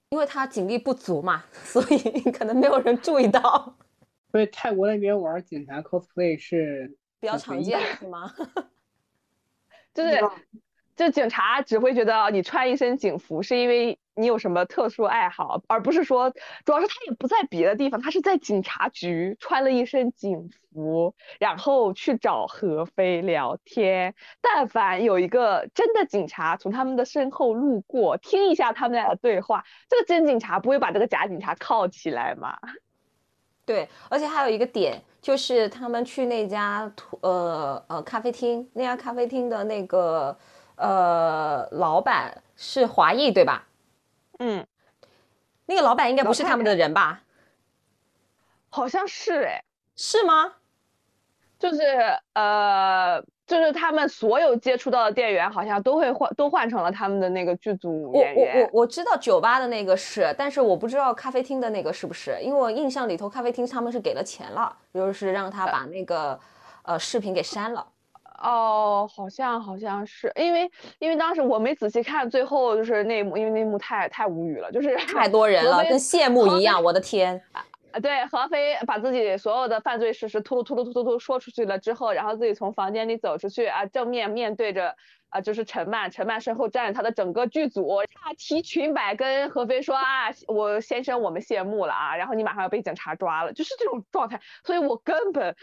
因为他警力不足嘛，所以 可能没有人注意到。所以泰国那边玩警察 cosplay 是比较常见的是吗？就是，就警察只会觉得你穿一身警服是因为你有什么特殊爱好，而不是说，主要是他也不在别的地方，他是在警察局穿了一身警服，然后去找何飞聊天。但凡有一个真的警察从他们的身后路过，听一下他们俩的对话，这个真警察不会把这个假警察铐起来吗？对，而且还有一个点，就是他们去那家呃呃咖啡厅，那家咖啡厅的那个呃老板是华裔，对吧？嗯，那个老板应该不是他们的人吧？好像是哎，是吗？就是呃。就是他们所有接触到的店员，好像都会换，都换成了他们的那个剧组演员。我我我我知道酒吧的那个是，但是我不知道咖啡厅的那个是不是，因为我印象里头咖啡厅他们是给了钱了，就是让他把那个呃视频给删了。哦，好像好像是，因为因为当时我没仔细看最后就是那幕，因为那幕太太无语了，就是太多人 了，跟谢幕一样，我的天。啊，对，何飞把自己所有的犯罪事实突突突突突突说出去了之后，然后自己从房间里走出去啊，正面面对着啊，就是陈曼，陈曼身后站着他的整个剧组，他提裙摆跟何飞说啊，我先生我们谢幕了啊，然后你马上要被警察抓了，就是这种状态，所以我根本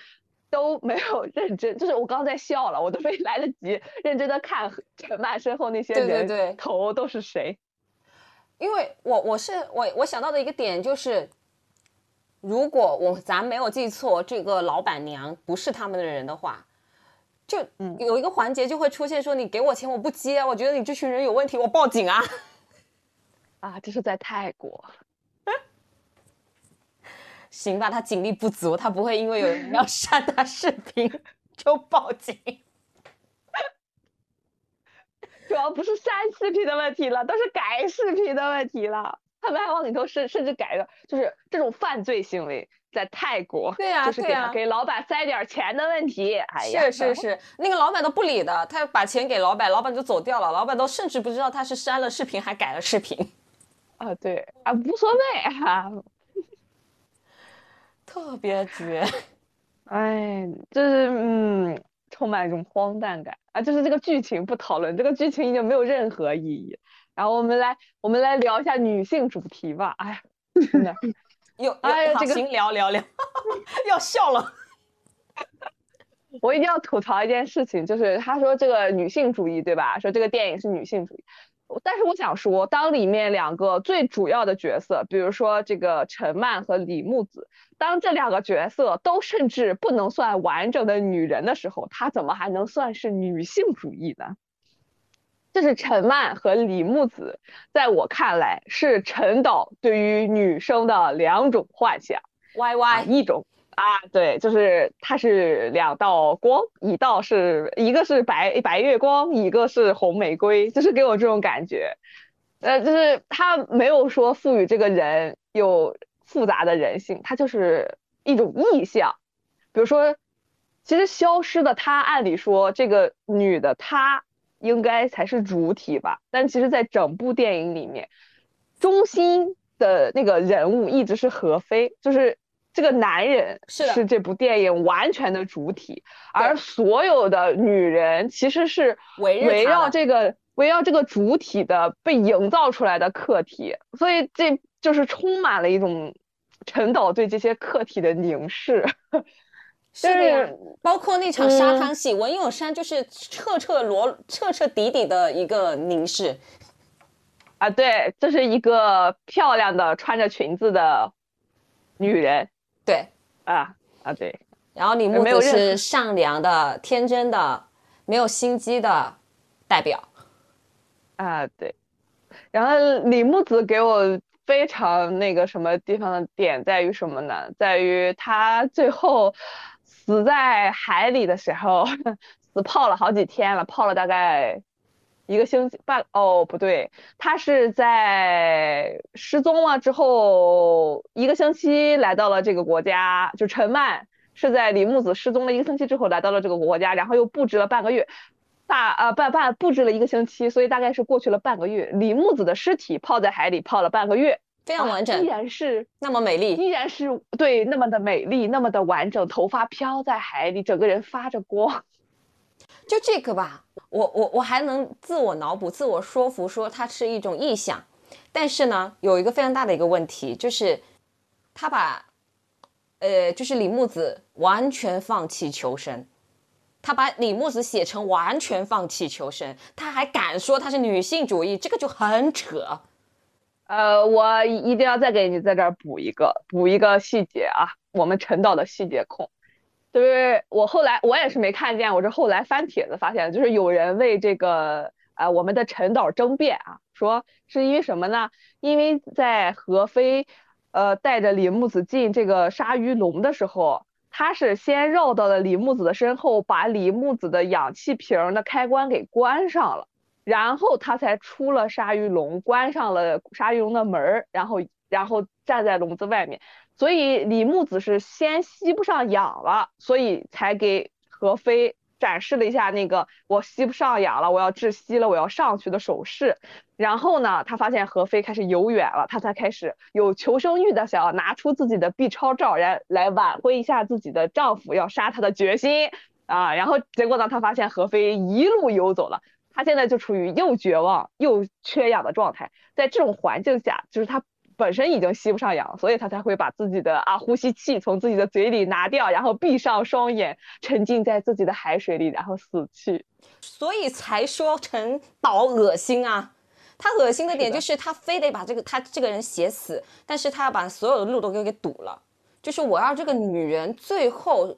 都没有认真，就是我刚刚在笑了，我都没来得及认真的看陈曼身后那些人头都是谁，因为我我是我我想到的一个点就是。如果我咱没有记错，这个老板娘不是他们的人的话，就有一个环节就会出现说：“你给我钱，我不接，我觉得你这群人有问题，我报警啊！”啊，这是在泰国。行吧，他警力不足，他不会因为有人要 删他视频 就报警。主要不是删视频的问题了，都是改视频的问题了。他们还往里头甚甚至改了，就是这种犯罪行为在泰国，对呀，就是给给老板塞点钱的问题。哎呀，是是是，那个老板都不理的，他把钱给老板，老板就走掉了，老板都甚至不知道他是删了视频还改了视频。啊，对啊，无所谓啊，特别绝。哎，就是嗯，充满一种荒诞感啊，就是这个剧情不讨论，这个剧情已经没有任何意义。然后我们来，我们来聊一下女性主题吧。哎呀，真的，有哎呀，这个行聊聊聊，要笑了。我一定要吐槽一件事情，就是他说这个女性主义，对吧？说这个电影是女性主义，但是我想说，当里面两个最主要的角色，比如说这个陈曼和李木子，当这两个角色都甚至不能算完整的女人的时候，她怎么还能算是女性主义呢？这是陈曼和李木子，在我看来是陈导对于女生的两种幻想。Y Y 一种啊，对，就是它是两道光，一道是一个是白白月光，一个是红玫瑰，就是给我这种感觉。呃，就是他没有说赋予这个人有复杂的人性，他就是一种意象。比如说，其实消失的她，按理说这个女的她。应该才是主体吧，但其实，在整部电影里面，中心的那个人物一直是何非，就是这个男人是这部电影完全的主体，而所有的女人其实是围绕这个围绕这个主体的被营造出来的客体，所以这就是充满了一种陈导对这些客体的凝视。是的呀，包括那场沙滩戏，文咏珊就是彻彻裸、彻彻底底的一个凝视啊！对，这是一个漂亮的穿着裙子的女人，对啊啊对。然后李木子是善良的、天真的、没有心机的代表啊对。然后李木子给我非常那个什么地方的点在于什么呢？在于他最后。死在海里的时候，死泡了好几天了，泡了大概一个星期半。哦，不对，他是在失踪了之后一个星期来到了这个国家，就陈曼是在李木子失踪了一个星期之后来到了这个国家，然后又布置了半个月，大呃半半布置了一个星期，所以大概是过去了半个月。李木子的尸体泡在海里泡了半个月，非常完整，依然是那么美丽，依然是对那么的美丽，那么的完整，头发飘在海里，整个人发着光。就这个吧，我我我还能自我脑补、自我说服，说它是一种臆想。但是呢，有一个非常大的一个问题，就是他把，呃，就是李木子完全放弃求生，他把李木子写成完全放弃求生，他还敢说他是女性主义，这个就很扯。呃，我一定要再给你在这儿补一个补一个细节啊，我们陈导的细节控。就是我后来我也是没看见，我是后来翻帖子发现，就是有人为这个呃我们的陈导争辩啊，说是因为什么呢？因为在何飞呃带着李木子进这个鲨鱼笼的时候，他是先绕到了李木子的身后，把李木子的氧气瓶的开关给关上了，然后他才出了鲨鱼笼，关上了鲨鱼笼的门儿然后然后站在笼子外面。所以李木子是先吸不上氧了，所以才给何飞展示了一下那个我吸不上氧了，我要窒息了，我要上去的手势。然后呢，他发现何飞开始游远了，他才开始有求生欲的想要拿出自己的 B 超照来来挽回一下自己的丈夫要杀她的决心啊。然后结果呢，他发现何飞一路游走了，他现在就处于又绝望又缺氧的状态，在这种环境下，就是他。本身已经吸不上氧，所以他才会把自己的啊呼吸器从自己的嘴里拿掉，然后闭上双眼，沉浸在自己的海水里，然后死去。所以才说陈导恶心啊！他恶心的点就是他非得把这个他这个人写死，但是他要把所有的路都给给堵了，就是我要这个女人最后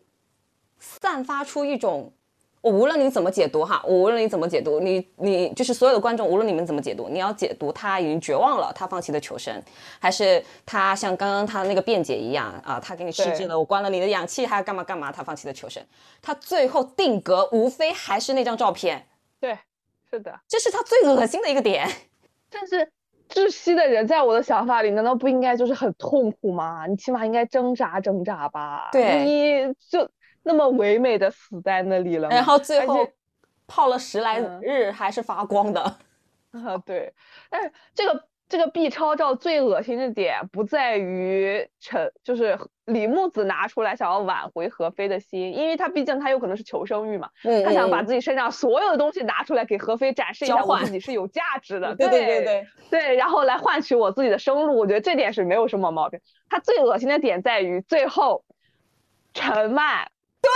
散发出一种。我无论你怎么解读哈，我无论你怎么解读，你你就是所有的观众，无论你们怎么解读，你要解读他已经绝望了，他放弃了求生，还是他像刚刚他那个辩解一样啊，他给你试制了，我关了你的氧气，还要干嘛干嘛，他放弃了求生，他最后定格无非还是那张照片，对，是的，这是他最恶心的一个点。但是窒息的人在我的想法里，难道不应该就是很痛苦吗？你起码应该挣扎挣扎吧？对，你就。那么唯美的死在那里了，然后最后泡了十来日还是发光的，啊对，但是这个这个 B 超照最恶心的点不在于陈，就是李木子拿出来想要挽回何飞的心，因为他毕竟他有可能是求生欲嘛，他想把自己身上所有的东西拿出来给何飞展示一下我自己是有价值的，对对对对对，然后来换取我自己的生路，我觉得这点是没有什么毛病。他最恶心的点在于最后陈曼。对，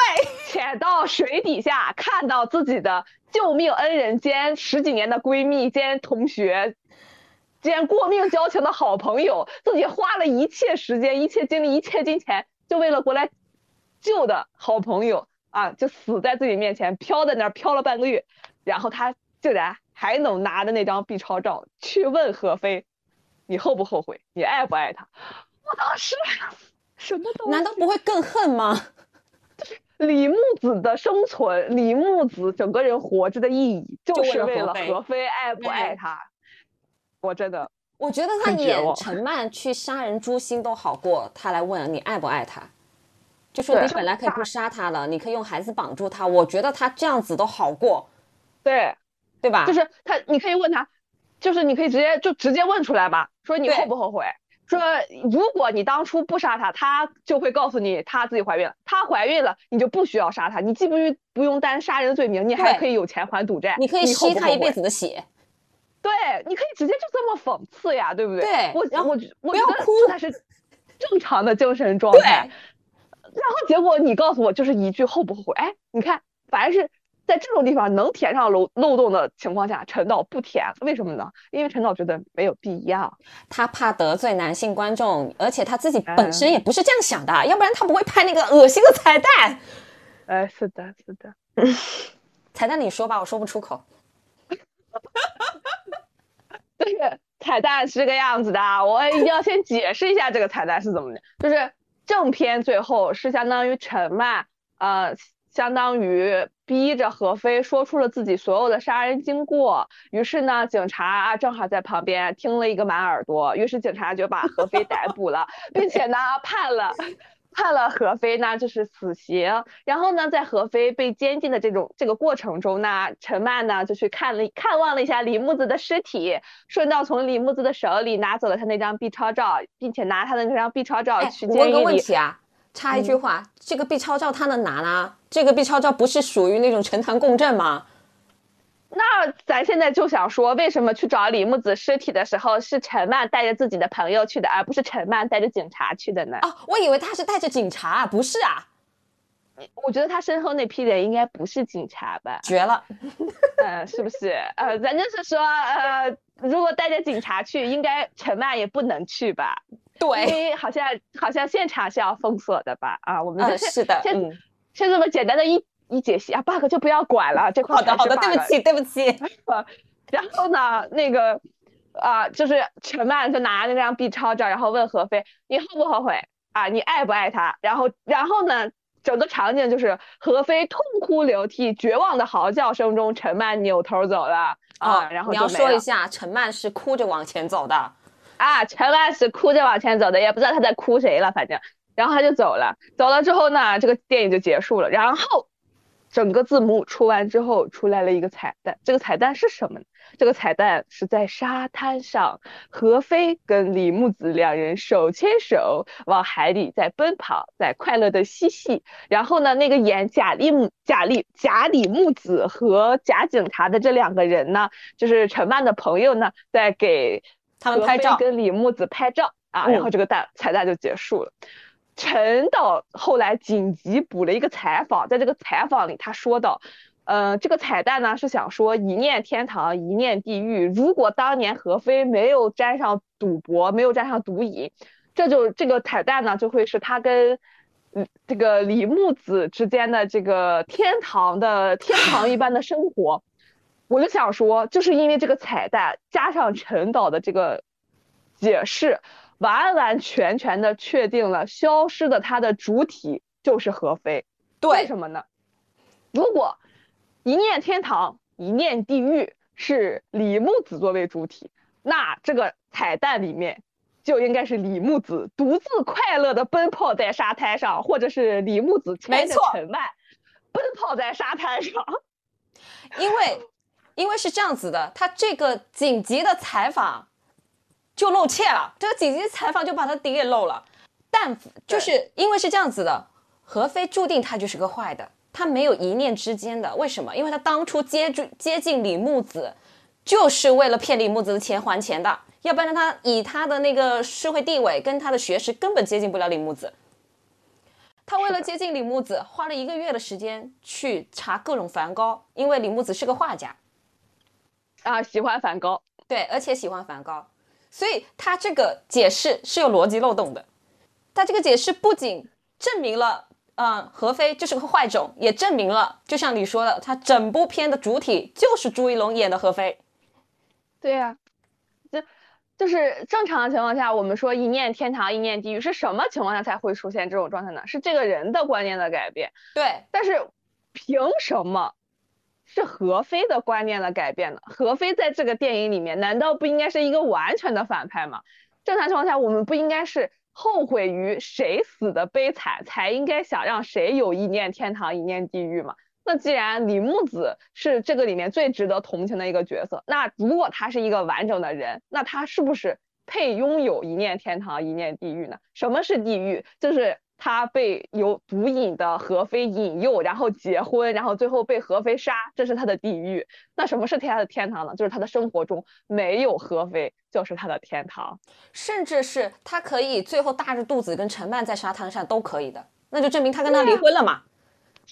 潜到水底下，看到自己的救命恩人兼十几年的闺蜜兼同学，兼过命交情的好朋友，自己花了一切时间、一切精力、一切金钱，就为了过来救的好朋友啊，就死在自己面前，飘在那儿飘了半个月，然后他竟然还能拿着那张 B 超照去问何飞，你后不后悔？你爱不爱他？我当时 什么都难道不会更恨吗？李木子的生存，李木子整个人活着的意义，就是为了何非爱不爱他。我真的，我觉得他演陈曼去杀人诛心都好过他来问你爱不爱他，就说你本来可以不杀他了，你可以用孩子绑住他。我觉得他这样子都好过，对对吧？就是他，你可以问他，就是你可以直接就直接问出来吧，说你后不后悔？说，如果你当初不杀他，他就会告诉你他自己怀孕了。他怀孕了，你就不需要杀他，你既不用不用担杀人罪名，你还可以有钱还赌债，你可以吸他一辈子的血。对，你可以直接就这么讽刺呀，对不对？对，我我我不要哭，才是正常的精神状态。然后结果你告诉我就是一句后不后悔？哎，你看，反而是。在这种地方能填上漏漏洞的情况下，陈导不填，为什么呢？因为陈导觉得没有必要，他怕得罪男性观众，而且他自己本身也不是这样想的，要不然他不会拍那个恶心的彩蛋。哎，是的，是的，彩蛋你说吧，我说不出口。就是彩蛋是这个样子的，我一定要先解释一下这个彩蛋是怎么的，就是正片最后是相当于陈曼，呃。相当于逼着何飞说出了自己所有的杀人经过，于是呢，警察啊正好在旁边听了一个满耳朵，于是警察就把何飞逮捕了，并且呢判了判了何飞呢就是死刑。然后呢，在何飞被监禁的这种这个过程中呢，陈曼呢就去看了看望了一下李木子的尸体，顺道从李木子的手里拿走了他那张 B 超照，并且拿他的那张 B 超照去我问个监狱里。问题啊，插一句话，这个 B 超照他能拿呢？这个 B 超照不是属于那种呈堂共振吗？那咱现在就想说，为什么去找李木子尸体的时候是陈曼带着自己的朋友去的，而不是陈曼带着警察去的呢？啊，我以为他是带着警察，不是啊，我觉得他身后那批人应该不是警察吧？绝了。呃，是不是？呃，咱就是说，呃，如果带着警察去，应该陈曼也不能去吧？因对，为好像好像现场是要封锁的吧？啊，我们是是的，先嗯，先这么简单的一一解析啊，bug 就不要管了，这块好的，好的，对不起，对不起。然后呢，那个啊、就是陈曼就拿着那张 B 超照，然后问何飞：“你后不后悔啊？你爱不爱他？”然后，然后呢，整个场景就是何飞痛哭流涕、绝望的嚎叫声中，陈曼扭头走了啊，然后哦你要说一下，陈曼是哭着往前走的。啊，陈曼是哭着往前走的，也不知道他在哭谁了，反正，然后他就走了。走了之后呢，这个电影就结束了。然后，整个字幕出完之后，出来了一个彩蛋。这个彩蛋是什么？这个彩蛋是在沙滩上，何飞跟李木子两人手牵手往海里在奔跑，在快乐的嬉戏。然后呢，那个演贾丽木、贾丽、贾李木子和贾警察的这两个人呢，就是陈曼的朋友呢，在给他们拍照跟李木子拍照啊，然后这个蛋彩蛋就结束了。陈导后来紧急补了一个采访，在这个采访里他说到，呃，这个彩蛋呢是想说一念天堂，一念地狱。如果当年何飞没有沾上赌博，没有沾上毒瘾，这就这个彩蛋呢就会是他跟。嗯，这个李木子之间的这个天堂的天堂一般的生活，我就想说，就是因为这个彩蛋加上陈导的这个解释，完完全全的确定了消失的它的主体就是何飞。为，什么呢？如果一念天堂，一念地狱是李木子作为主体，那这个彩蛋里面就应该是李木子独自快乐的奔跑在沙滩上，或者是李木子牵着陈曼奔跑在沙滩上。因为因为是这样子的，他这个紧急的采访就露怯了，这个紧急采访就把他底给漏了。但就是因为是这样子的，何非注定他就是个坏的，他没有一念之间的。为什么？因为他当初接住接近李木子，就是为了骗李木子的钱还钱的，要不然他以他的那个社会地位跟他的学识，根本接近不了李木子。他为了接近李木子，花了一个月的时间去查各种梵高，因为李木子是个画家，啊，喜欢梵高，对，而且喜欢梵高，所以他这个解释是有逻辑漏洞的。他这个解释不仅证明了，嗯、何非就是个坏种，也证明了，就像你说的，他整部片的主体就是朱一龙演的何非。对呀、就就是正常的情况下，我们说一念天堂，一念地狱，是什么情况下才会出现这种状态呢？是这个人的观念的改变。对，但是凭什么是何非的观念的改变呢？何非在这个电影里面，难道不应该是一个完全的反派吗？正常情况下，我们不应该是后悔于谁死的悲惨，才应该想让谁有一念天堂，一念地狱吗？那既然李木子是这个里面最值得同情的一个角色，那如果他是一个完整的人，那他是不是配拥有一念天堂，一念地狱呢？什么是地狱？就是他被有毒瘾的何非引诱，然后结婚，然后最后被何非杀，这是他的地狱。那什么是他的天堂呢？就是他的生活中没有何非，就是他的天堂。甚至是他可以最后大着肚子跟陈曼在沙滩上都可以的，那就证明他跟他离婚了嘛。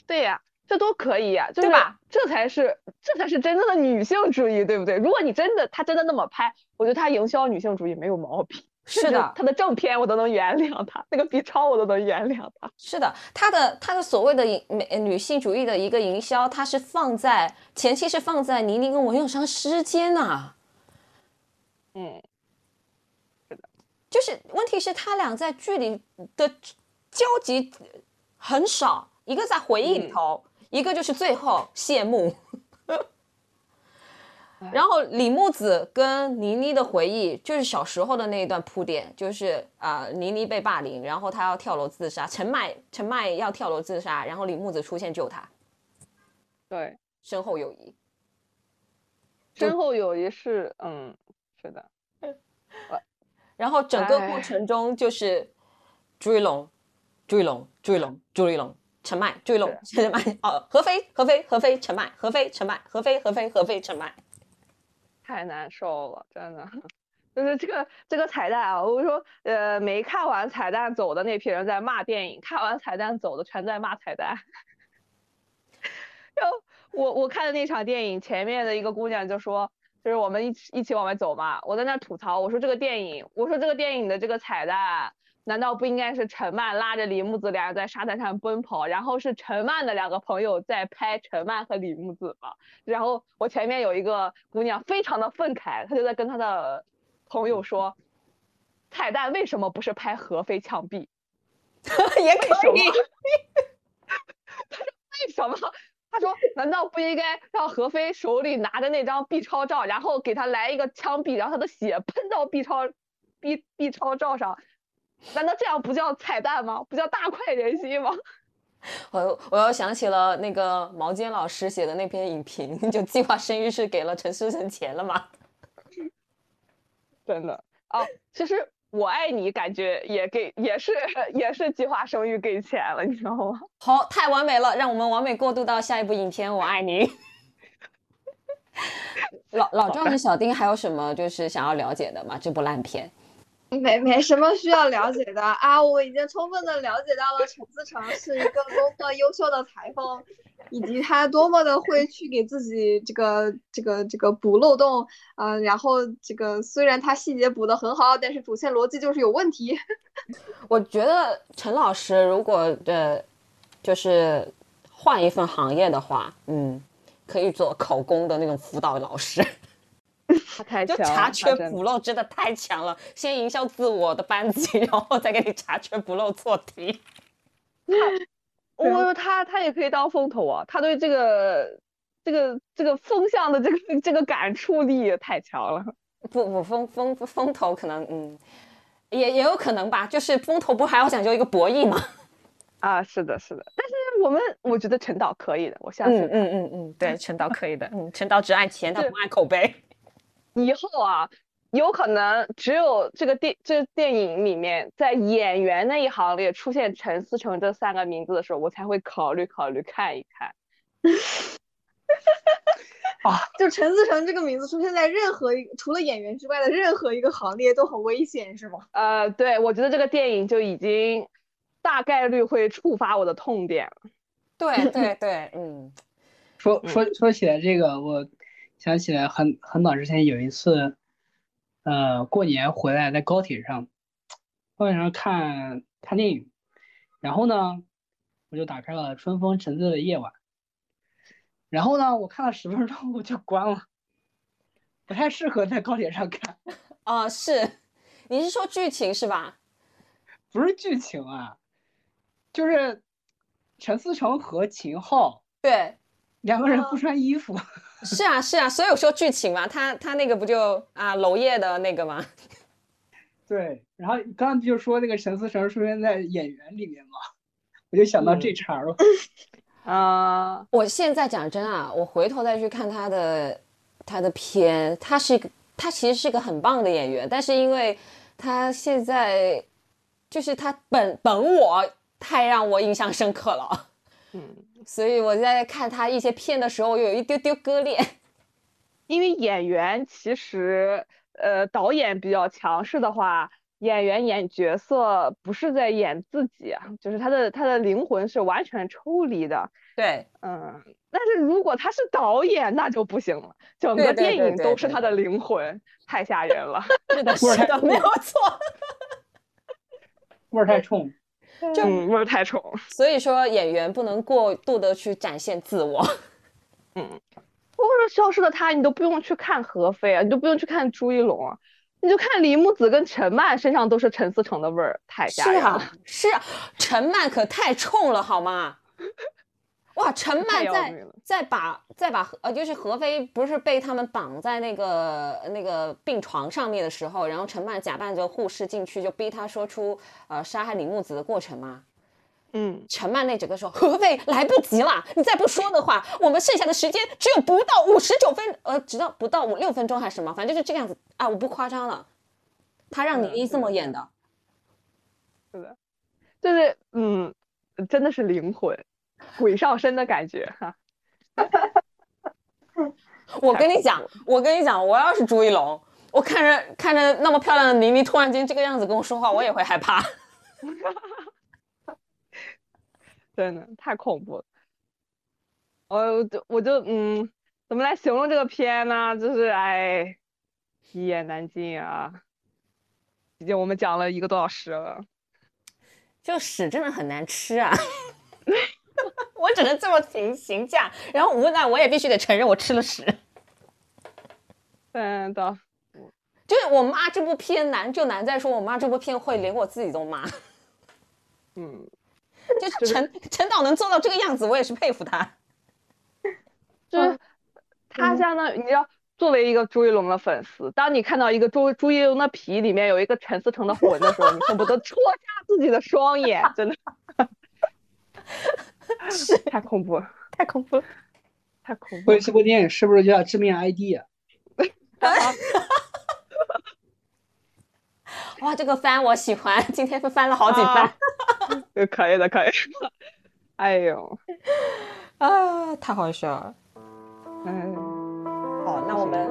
对呀、这都可以呀、就是对吧？这才是这才是真正的女性主义，对不对？如果你真的他真的那么拍，我觉得他营销女性主义没有毛病。是的他的正片我都能原谅他，那个 B 超我都能原谅他。是的，他的他的所谓的女性主义的一个营销，它是放在前期是放在倪妮跟文咏珊之间呐、嗯，是的就是问题是他俩在剧里的交集很少，一个在回忆里头，一个就是最后谢幕。然后李木子跟倪妮的回忆，就是小时候的那一段铺垫，就是啊、呃倪妮被霸凌，然后她要跳楼自杀，陈麦陈麦要跳楼自杀，然后李木子出现救她，对，深厚友谊。深厚友谊是，嗯，是的，然后整个过哎程中就是朱一龙、朱一龙、朱一龙、朱一龙、陈麦、朱一龙、陈麦，哦，何飞、何飞、何飞、陈麦、何飞、陈麦、何飞、何飞、何飞、陈麦。太难受了，真的。就是这个这个彩蛋啊，我说，呃，没看完彩蛋走的那批人在骂电影，看完彩蛋走的全在骂彩蛋。然后我我看的那场电影，前面的一个姑娘就说，就是我们一起一起往外走嘛，我在那吐槽，我说这个电影，我说这个电影的这个彩蛋，难道不应该是陈曼拉着李木子俩人在沙滩上奔跑，然后是陈曼的两个朋友在拍陈曼和李木子吗？然后我前面有一个姑娘非常的愤慨，她就在跟她的朋友说，彩蛋为什么不是拍何飞枪毙？也可以。为什么？他说：“难道不应该让何飞手里拿着那张 B 超照，然后给他来一个枪毙，然后他的血喷到 B 超 B B 超照上？难道这样不叫彩蛋吗？不叫大快人心吗？我我又想起了那个毛尖老师写的那篇影评，就计划生育是给了陈思诚钱了吗？真的哦，其实我爱你感觉也给也是也是计划生育给钱了，你知道吗？好，太完美了，让我们完美过渡到下一部影片《我爱你》。老老赵跟小丁还有什么就是想要了解的吗？这部烂片。没没什么需要了解的啊，我已经充分的了解到了陈思诚是一个多么优秀的裁缝，以及他多么的会去给自己这个这个这个补漏洞啊、然后这个虽然他细节补得很好，但是主线逻辑就是有问题。我觉得陈老师如果的，就是换一份行业的话，嗯，可以做考公的那种辅导老师。他太就强了，他查缺补漏真的太强了，先营销自我的班级，然后再给你查缺补漏错题。我他他也可以当风投啊，他对这个这个这个风向的这个这个感触力也太强了。不不，风风风投可能嗯，也也有可能吧，就是风投不还要讲究一个博弈吗？啊，是的，是的，但是我们我觉得陈导可以的，我相信嗯嗯嗯嗯，对，陈导可以的，嗯，陈导只爱钱，他不爱口碑。以后啊，有可能只有这个电这个电影里面，在演员那一行列出现陈思诚这三个名字的时候，我才会考虑考虑看一看。啊就陈思诚这个名字出现在任何一除了演员之外的任何一个行列都很危险，是吗？呃，对，我觉得这个电影就已经大概率会触发我的痛点了。对对对，嗯，说说说起来这个，我想起来很很早之前有一次，呃，过年回来在高铁上，高铁上看看电影，然后呢，我就打开了《春风沉醉的夜晚》，然后呢，我看了十分钟我就关了，不太适合在高铁上看，啊、是，你是说剧情是吧？不是剧情啊，就是陈思诚和秦昊对，两个人不穿衣服。是啊是啊，所以我说剧情嘛，他他那个不就啊娄烨的那个吗？对，然后刚刚就说那个陈思诚出现在演员里面嘛，我就想到这茬儿了。啊、我现在讲真啊，我回头再去看他的他的片，他是一个他其实是个很棒的演员，但是因为他现在就是他本本我太让我印象深刻了，嗯，所以我在看他一些片的时候有一丢丢割裂。因为演员其实，呃，导演比较强势的话，演员演角色不是在演自己啊，就是他的他的灵魂是完全抽离的。对，嗯，但是如果他是导演，那就不行了，整个电影都是他的灵魂，太吓人了。是的，味儿太是的，没有错。味儿太冲。就嗯，味儿太冲。所以说演员不能过度的去展现自我。或者消失的他，你都不用去看何非啊，你都不用去看朱一龙啊，你就看李木子跟陈曼身上都是陈思诚的味儿，太吓是人了。啊，是啊，陈曼可太冲了，好吗？哇，陈曼在在把在把呃，就是何非不是被他们绑在那个那个病床上面的时候，然后陈曼假扮着护士进去，就逼他说出呃杀害李木子的过程吗？嗯，陈曼那整个说何非来不及了，你再不说的话，我们剩下的时间只有不到五十九分，呃，直到不到五六分钟还是什么，反正就是这个样子啊，我不夸张了。他让倪妮这么演的，是的，就是嗯，真的是灵魂鬼上身的感觉哈。我跟你讲，我跟你讲，我要是朱一龙，我看着看着那么漂亮的倪妮突然间这个样子跟我说话，我也会害怕。真的太恐怖了。呃，我就我就嗯，怎么来形容这个片呢？就是哎，一言难尽啊。毕竟我们讲了一个多小时了。就屎真的很难吃啊！我只能这么评评价，然后无奈我也必须得承认我吃了屎。真的，就是我妈这部片难就难在说，我妈这部片会连我自己都骂。嗯，就是陈陈导能做到这个样子，我也是佩服他。就是他相当于你知道，作为一个朱一龙的粉丝，当你看到一个朱朱一龙的皮里面有一个陈思诚的魂的时候，你恨不得戳瞎自己的双眼，真的，是 太恐怖了，太恐怖了。太恐怖了所以。这部电影是不是就叫致命 ID 啊？哇，这个番我喜欢，今天翻了好几番呃 可以的，可以的。哎呦，啊，太好笑了。嗯，好，那我们